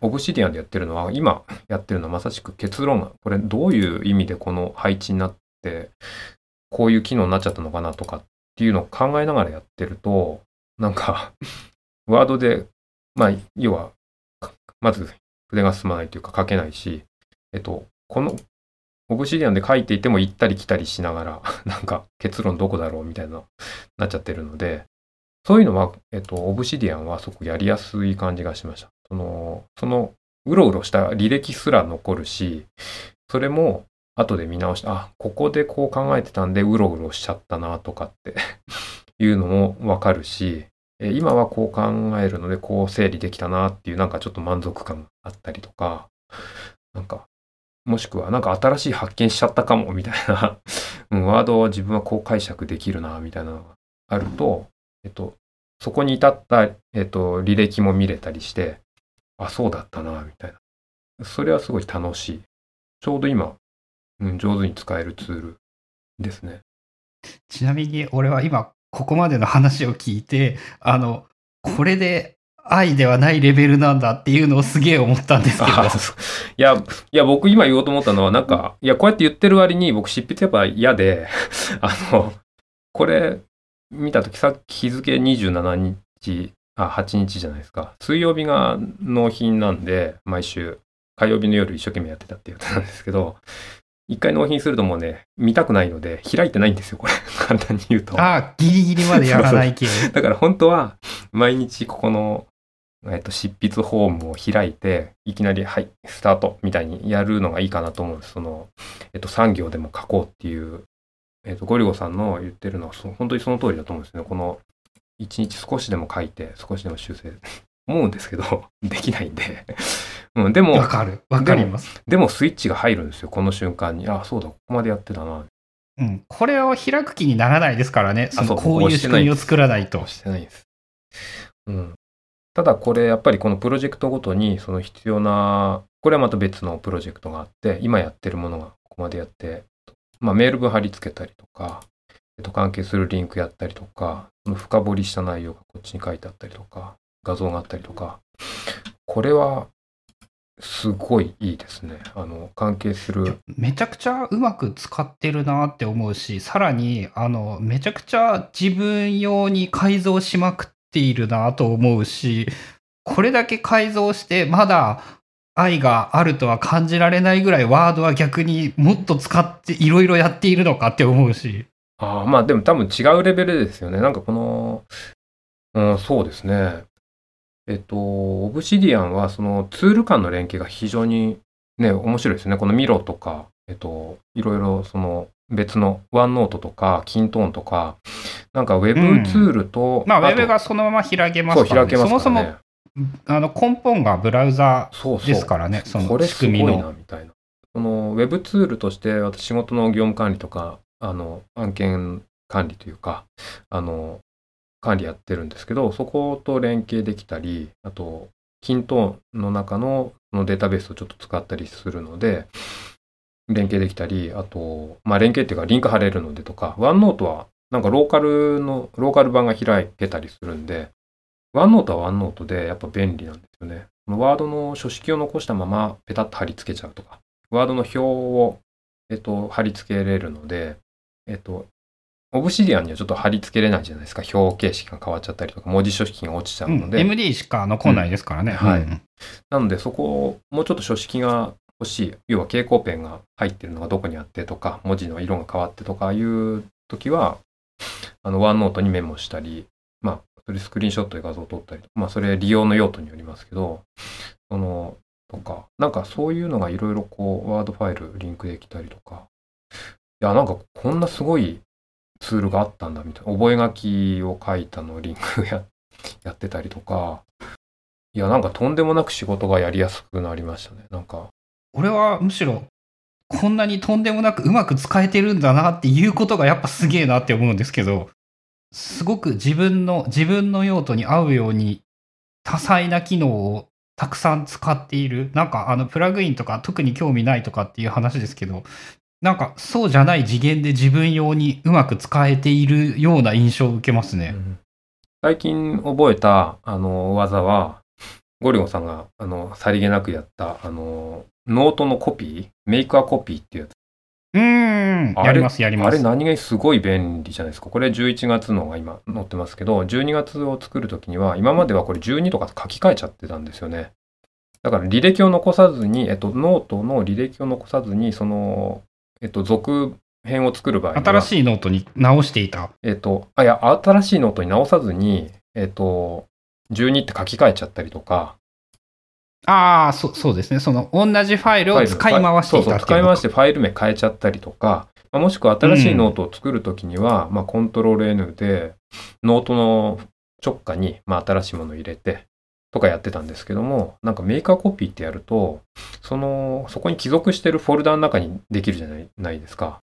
オブシディアンでやってるのは、今やってるのはまさしく結論が、これどういう意味でこの配置になって、こういう機能になっちゃったのかなとかっていうのを考えながらやってると、なんか ワードで、まあ、要は、まず筆が進まないというか書けないし、えっと、このオブシディアンで書いていても行ったり来たりしながら、なんか結論どこだろうみたいな、なっちゃってるので、そういうのは、えっと、オブシディアンはすごくやりやすい感じがしました。その、その、うろうろした履歴すら残るし、それも後で見直して、あ、ここでこう考えてたんでうろうろしちゃったなとかって いうのもわかるし、今はこう考えるのでこう整理できたなっていうなんかちょっと満足感があったりとか、なんかもしくはなんか新しい発見しちゃったかもみたいな うん、ワードを自分はこう解釈できるなみたいなのがあると、えっと、そこに至った、えっと、履歴も見れたりして、あ、そうだったなみたいな。それはすごい楽しい。ちょうど今、うん、上手に使えるツールですね。ちなみに俺は今、ここまでの話を聞いて、あの、これで愛ではないレベルなんだっていうのをすげえ思ったんですけど。いや、いや、僕今言おうと思ったのは、なんか、いや、こうやって言ってる割に僕執筆やっぱ嫌で、あの、これ見たときさっき日付27日、あ、8日じゃないですか。水曜日が納品なんで、毎週、火曜日の夜一生懸命やってたっていうことなんですけど、一回納品するともうね、見たくないので、開いてないんですよ、これ。簡単に言うと。ああ、ギリギリまでやらない系。だから本当は、毎日ここのえっと、執筆フォームを開いて、いきなり、はい、スタートみたいにやるのがいいかなと思うんです。その、えっと、産業でも書こうっていう、えっと、ゴリゴさんの言ってるのは、本当にその通りだと思うんですね。この、一日少しでも書いて、少しでも修正、思うんですけど、できないんで。うん、でも、わかる。わかります。でも、スイッチが入るんですよ。この瞬間に。あ、そうだ、ここまでやってたな。うん。これを開く気にならないですからね。そのこういう仕組みを作らないと。してないです。うん。ただこれやっぱりこのプロジェクトごとにその必要な、これはまた別のプロジェクトがあって、今やってるものがここまでやって、まあ、メール文貼り付けたりとか、えっと、関係するリンクやったりとか、その深掘りした内容がこっちに書いてあったりとか、画像があったりとか、これはすごいいいですね。あの、関係する。めちゃくちゃうまく使ってるなって思うし、さらに、あの、めちゃくちゃ自分用に改造しまくっているなと思うし、これだけ改造してまだ愛があるとは感じられないぐらいワードは逆にもっと使っていろいろやっているのかって思うし。ああ、まあでも多分違うレベルですよね。なんかこの、うん、そうですね。えっと、オブシディアンはそのツール間の連携が非常にね、面白いですね。このミロとか、えっと、いろいろその別のワンノートとか、キントーンとか、なんかウェブツールと、うん、まあ、ウェブがそのまま開けますから、ね、そう、開けますからね。そもそも、あの、根本がブラウザですからね、そうそうその仕組みの。これすごいな、みたいな。その、ウェブツールとして、私、仕事の業務管理とか、あの、案件管理というか、あの、管理やってるんですけど、そこと連携できたり、あと、キントーンの中ののデータベースをちょっと使ったりするので、連携できたり、あと、まあ、連携っていうかリンク貼れるのでとか、ワンノートはなんかローカルの、ローカル版が開けたりするんで、ワンノートはワンノートでやっぱ便利なんですよね。ワードの書式を残したままペタッと貼り付けちゃうとか、ワードの表を、えっと、貼り付けれるので、えっと、オブシディアンにはちょっと貼り付けれないじゃないですか。表形式が変わっちゃったりとか、文字書式が落ちちゃうので。うん、MD しか残んないですからね。うん、はい。なので、そこをもうちょっと書式が欲しい。要は蛍光ペンが入ってるのがどこにあってとか、文字の色が変わってとかいう時は、あの、ワンノートにメモしたり、まあ、それスクリーンショットで画像を撮ったりまあ、それ利用の用途によりますけど、その、とか、なんかそういうのがいろいろこう、ワードファイルリンクできたりとか、いや、なんかこんなすごいツールがあったんだみたいな、覚書を書いたのリンクや やってたりとか、いや、なんかとんでもなく仕事がやりやすくなりましたね、なんか。俺はむしろ、こんなにとんでもなくうまく使えてるんだなっていうことがやっぱすげえなって思うんですけど、すごく自分の、自分の用途に合うように多彩な機能をたくさん使っている。なんかあのプラグインとか特に興味ないとかっていう話ですけど、なんかそうじゃない次元で自分用にうまく使えているような印象を受けますね。うん、最近覚えたあの技は、ゴリゴさんがあのさりげなくやったあのノートのコピー、 make a copy っていうやつ。うん、やります、やります。あれ何気すごい便利じゃないですか。これ11月のが今載ってますけど、12月を作るときには、今まではこれ12とか書き換えちゃってたんですよね。だから履歴を残さずに、えっと、ノートの履歴を残さずに、そのえっと、続編を作る場合新しいノートに直していた。えっと、あ、いや、新しいノートに直さずに、えっと、12って書き換えちゃったりとか。ああ、そそうですね。その、同じファイルを使い回していたそうそう、使い回してファイル名変えちゃったりとか、まあ、もしくは新しいノートを作るときには、うん、まあ、コントロール N で、ノートの直下に、まあ、新しいものを入れて、とかやってたんですけども、なんか make a copy ってやると、その、そこに帰属してるフォルダの中にできるじゃないないですか。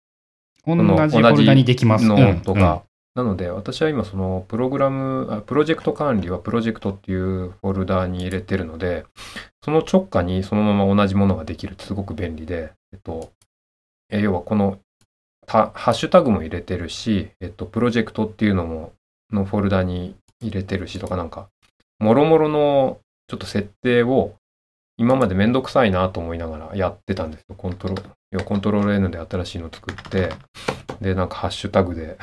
同じフォルダにできます。のとか。なので、私は今、その、プログラム、プロジェクト管理はプロジェクトっていうフォルダに入れてるので、その直下にそのまま同じものができるってすごく便利で、えっと、え要はこの、ハッシュタグも入れてるし、えっと、プロジェクトっていうのも、のフォルダに入れてるしとかなんか、もろもろのちょっと設定を今までめんどくさいなと思いながらやってたんですよ。コントロール、コントロール N で新しいの作って、で、なんかハッシュタグで。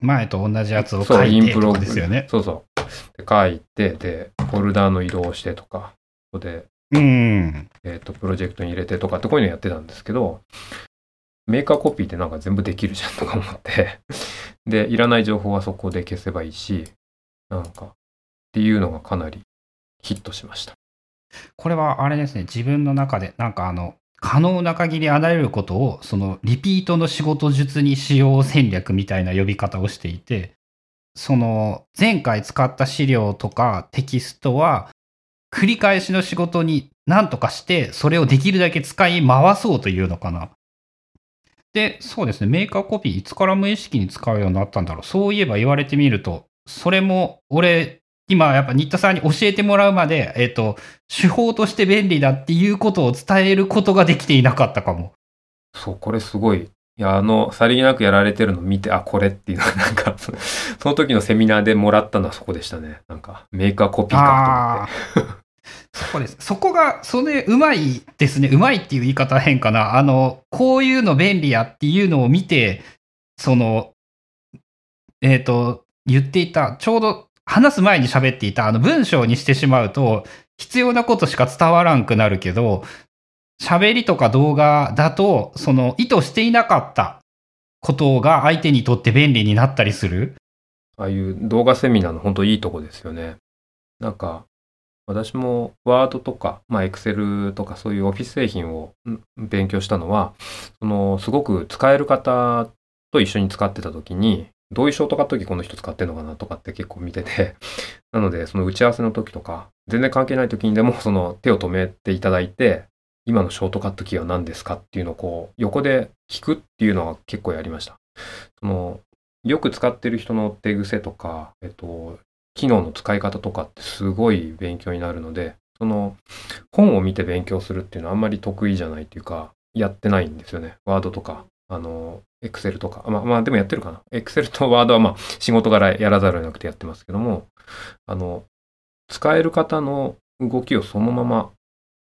前と同じやつを書いてインプログですよね。そうそう。で、書いて、で、フォルダーの移動をしてとか、ここで、うん。えっ、と、プロジェクトに入れてとかってこういうのやってたんですけど、メーカーコピーってなんか全部できるじゃんとか思ってで、いらない情報はそこで消せばいいし、なんか、っていうのがかなりヒットしました。これはあれですね、自分の中で、なんかあの、可能な限りあらゆることを、そのリピートの仕事術に使用戦略みたいな呼び方をしていて、その前回使った資料とかテキストは、繰り返しの仕事に何とかして、それをできるだけ使い回そうというのかな。で、そうですね、メーカーコピーいつから無意識に使うようになったんだろう。そういえば言われてみると、それも俺今やっぱ新田さんに教えてもらうまで、えっ、ー、と、手法として便利だっていうことを伝えることができていなかったかも。そう、これすごいいや、あの、さりげなくやられてるの見て、あ、これっていうのは、なんか、その時のセミナーでもらったのはそこでしたね。なんか、メーカーコピーかと思って。そこです。そこが、それ、うまいですね。うまいっていう言い方は変かな。あの、こういうの便利やっていうのを見て、その、えっ、ー、と、言っていた、ちょうど話す前に喋っていた、あの文章にしてしまうと、必要なことしか伝わらんくなるけど、喋りとか動画だと、その意図していなかったことが相手にとって便利になったりする。ああいう動画セミナーの本当いいとこですよね。なんか、私もワードとか、まあ、エクセルとかそういうオフィス製品を勉強したのは、その、すごく使える方と一緒に使ってた時に、どういうショートカット機この人使ってんのかなとかって結構見てて、なので、その打ち合わせの時とか、全然関係ない時にでも、その手を止めていただいて、今のショートカットキーは何ですかっていうのをこう、横で聞くっていうのは結構やりました。その、よく使ってる人の手癖とか、えっと、機能の使い方とかってすごい勉強になるので、その、本を見て勉強するっていうのはあんまり得意じゃないっていうか、やってないんですよね。ワードとか、あの、エクセルとか。まあ、まあ、でもやってるかな。エクセルとワードはまあ、仕事柄やらざるを得なくてやってますけども、あの、使える方の動きをそのまま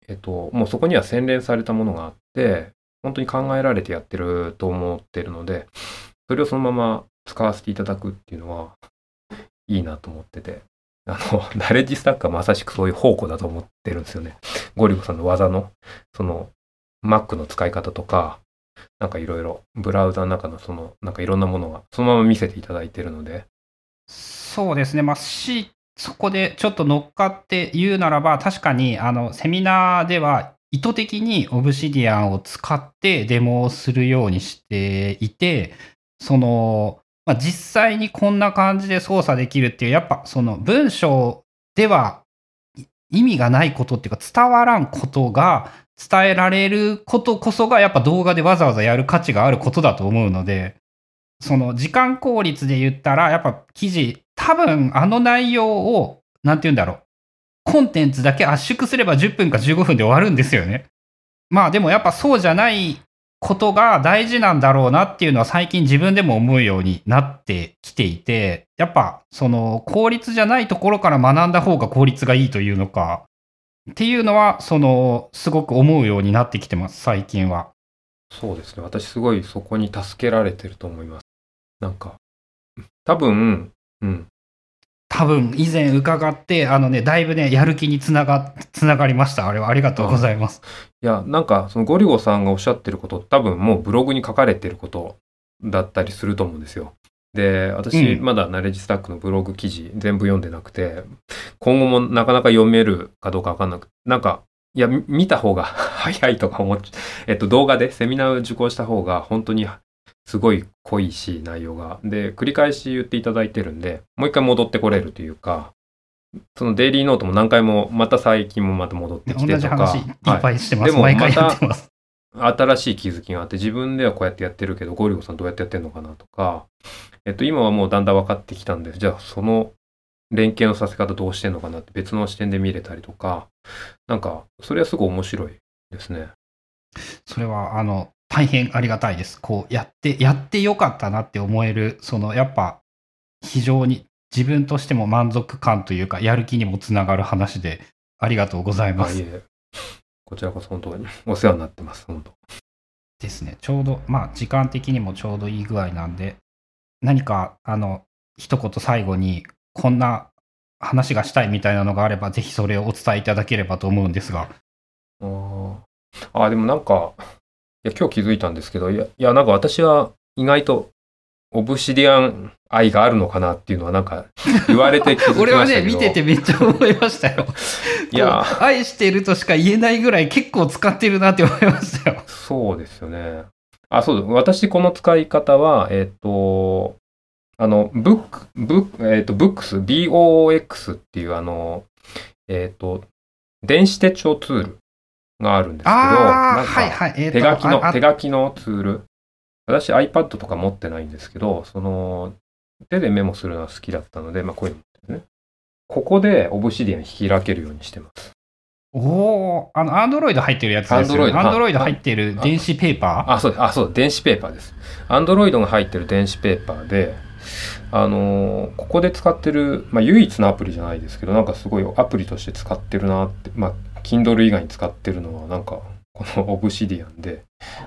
えっと、もうそこには洗練されたものがあって、本当に考えられてやってると思ってるので、それをそのまま使わせていただくっていうのは、いいなと思ってて、あの、ナレッジスタックはまさしくそういう宝庫だと思ってるんですよね。ゴリゴさんの技の、その、Mac の使い方とか、なんかいろいろ、ブラウザの中のその、なんかいろんなものが、そのまま見せていただいてるので。そうですね。まあ、C そこでちょっと乗っかって言うならば、確かに、あの、セミナーでは意図的にオブシディアンを使ってデモをするようにしていて、その、まあ、実際にこんな感じで操作できるっていう、やっぱその文章では意味がないことっていうか伝わらんことが伝えられることこそがやっぱ動画でわざわざやる価値があることだと思うので、その時間効率で言ったら、やっぱ記事多分あの内容を、なんて言うんだろう。コンテンツだけ圧縮すれば10分か15分で終わるんですよね。まあでもやっぱそうじゃないことが大事なんだろうなっていうのは最近自分でも思うようになってきていて、やっぱその効率じゃないところから学んだ方が効率がいいというのか、っていうのは、その、すごく思うようになってきてます、最近は。そうですね。私すごいそこに助けられてると思います。なんか、多分、うん。多分以前伺って、あのね、だいぶね、やる気につなが、つながりました。あれはありがとうございます。いや、なんか、そのゴリゴさんがおっしゃってること、多分もうブログに書かれてることだったりすると思うんですよ。で、私、まだナレッジスタックのブログ記事全部読んでなくて、今後もなかなか読めるかどうかわかんなくて、なんか、いや、見た方が 早いとか思っちゃ、えっと、動画でセミナー受講した方が本当にすごい濃いし、内容が。で、繰り返し言っていただいてるんで、もう一回戻ってこれるというか、そのデイリーノートも何回も、また最近もまた戻ってきてとか。同じ話いっぱいしてます。はい、でもます。新しい気づきがあって、自分ではこうやってやってるけど、ゴリゴさんどうやってやってんのかなとか、えっと、今はもうだんだん分かってきたんで、じゃあその連携のさせ方どうしてんのかなって別の視点で見れたりとか、なんか、それはすごい面白いですね。それは、あの、大変ありがたいです。こうやって、やってよかったなって思える、そのやっぱ非常に自分としても満足感というか、やる気にもつながる話で、ありがとうございます。いえこちらこそ本当にお世話になってます、本当。ですね。ちょうど、まあ時間的にもちょうどいい具合なんで、何か、あの、一言最後に、こんな話がしたいみたいなのがあれば、ぜひそれをお伝えいただければと思うんですが。ああ、でもなんか、いや、今日気づいたんですけど、いや、いやなんか私は意外とオブシディアン愛があるのかなっていうのはなんか言われて気づきました 俺はね、見ててめっちゃ思いましたよ。いや、愛してるとしか言えないぐらい結構使ってるなって思いましたよ。そうですよね。あ、そうです。私この使い方は、えっ、ー、と、あの、ブック、ブック、えっ、ー、と、ブックス、BOX っていうあの、えっ、ー、と、電子手帳ツールがあるんですけど、なんか手書きの、手書きのツール。私 iPad とか持ってないんですけど、その、手でメモするのは好きだったので、まあこういうのね。ここでオブシディアン開けるようにしてます。おおあの、アンドロイド入ってるやつですよね。アンドロイド入ってる電子ペーパあ、そうです。あ、そう、電子ペーパーです。アンドロイドが入ってる電子ペーパーで、あのーここで使ってる、まあ、唯一のアプリじゃないですけど、なんかすごいアプリとして使ってるなって、まあ、Kindle 以外に使ってるのは、なんか、このオブシディアンで、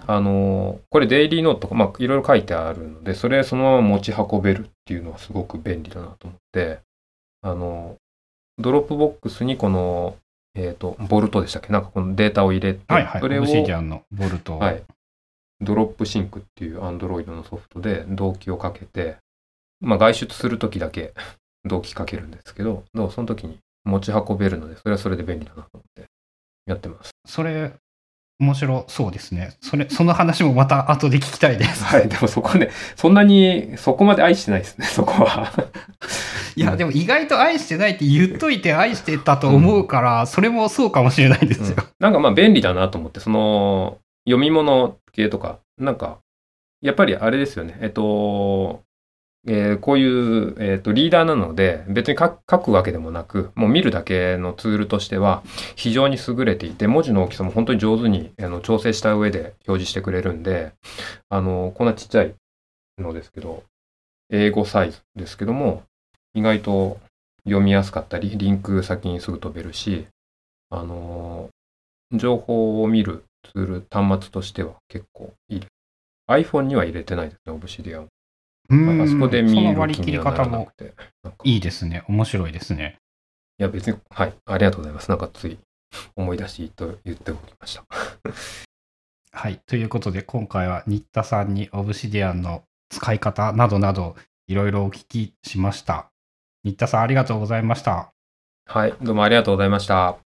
あのーこれデイリーノートとか、まあ、いろいろ書いてあるので、それそのまま持ち運べるっていうのはすごく便利だなと思って、あのー Dropbox にこの、えっ、と、 Vault でしたっけ？なんかこのデータを入れて、ー。はいはい。それを Obsidian の Vault。はい。 Dropsync っていう Android のソフトで同期をかけて、まあ外出するときだけ同期かけるんですけど、その時に持ち運べるので、それはそれで便利だなと思ってやってます。それ、面白そうですね。それ、その話もまた後で聞きたいです。はい。でもそこね、そんなに、そこまで愛してないですね、そこは。いや、でも意外と愛してないって言っといて愛してたと思うから、それもそうかもしれないですよ。なんかまあ便利だなと思って、その読み物系とか、なんか、やっぱりあれですよね、えっと、えーこういう、えっとリーダーなので、別に書くわけでもなく、もう見るだけのツールとしては非常に優れていて、文字の大きさも本当に上手にあの調整した上で表示してくれるんで、あの、こんなちっちゃいのですけど、英語サイズですけども、意外と読みやすかったり、リンク先にすぐ飛べるし、あの情報を見るツール、端末としては結構いい。iPhone には入れてないですね、オブシディアン。うんあそこで見そのる割り切り気にはな方もらなくて。なんかいいですね。面白いですね。いや、別に、はい、ありがとうございます。なんかつい思い出しと言っておきました。はい。ということで、今回は新田さんにオブシディアンの使い方などなど、いろいろお聞きしました。新田さん、ありがとうございました。はい、どうもありがとうございました。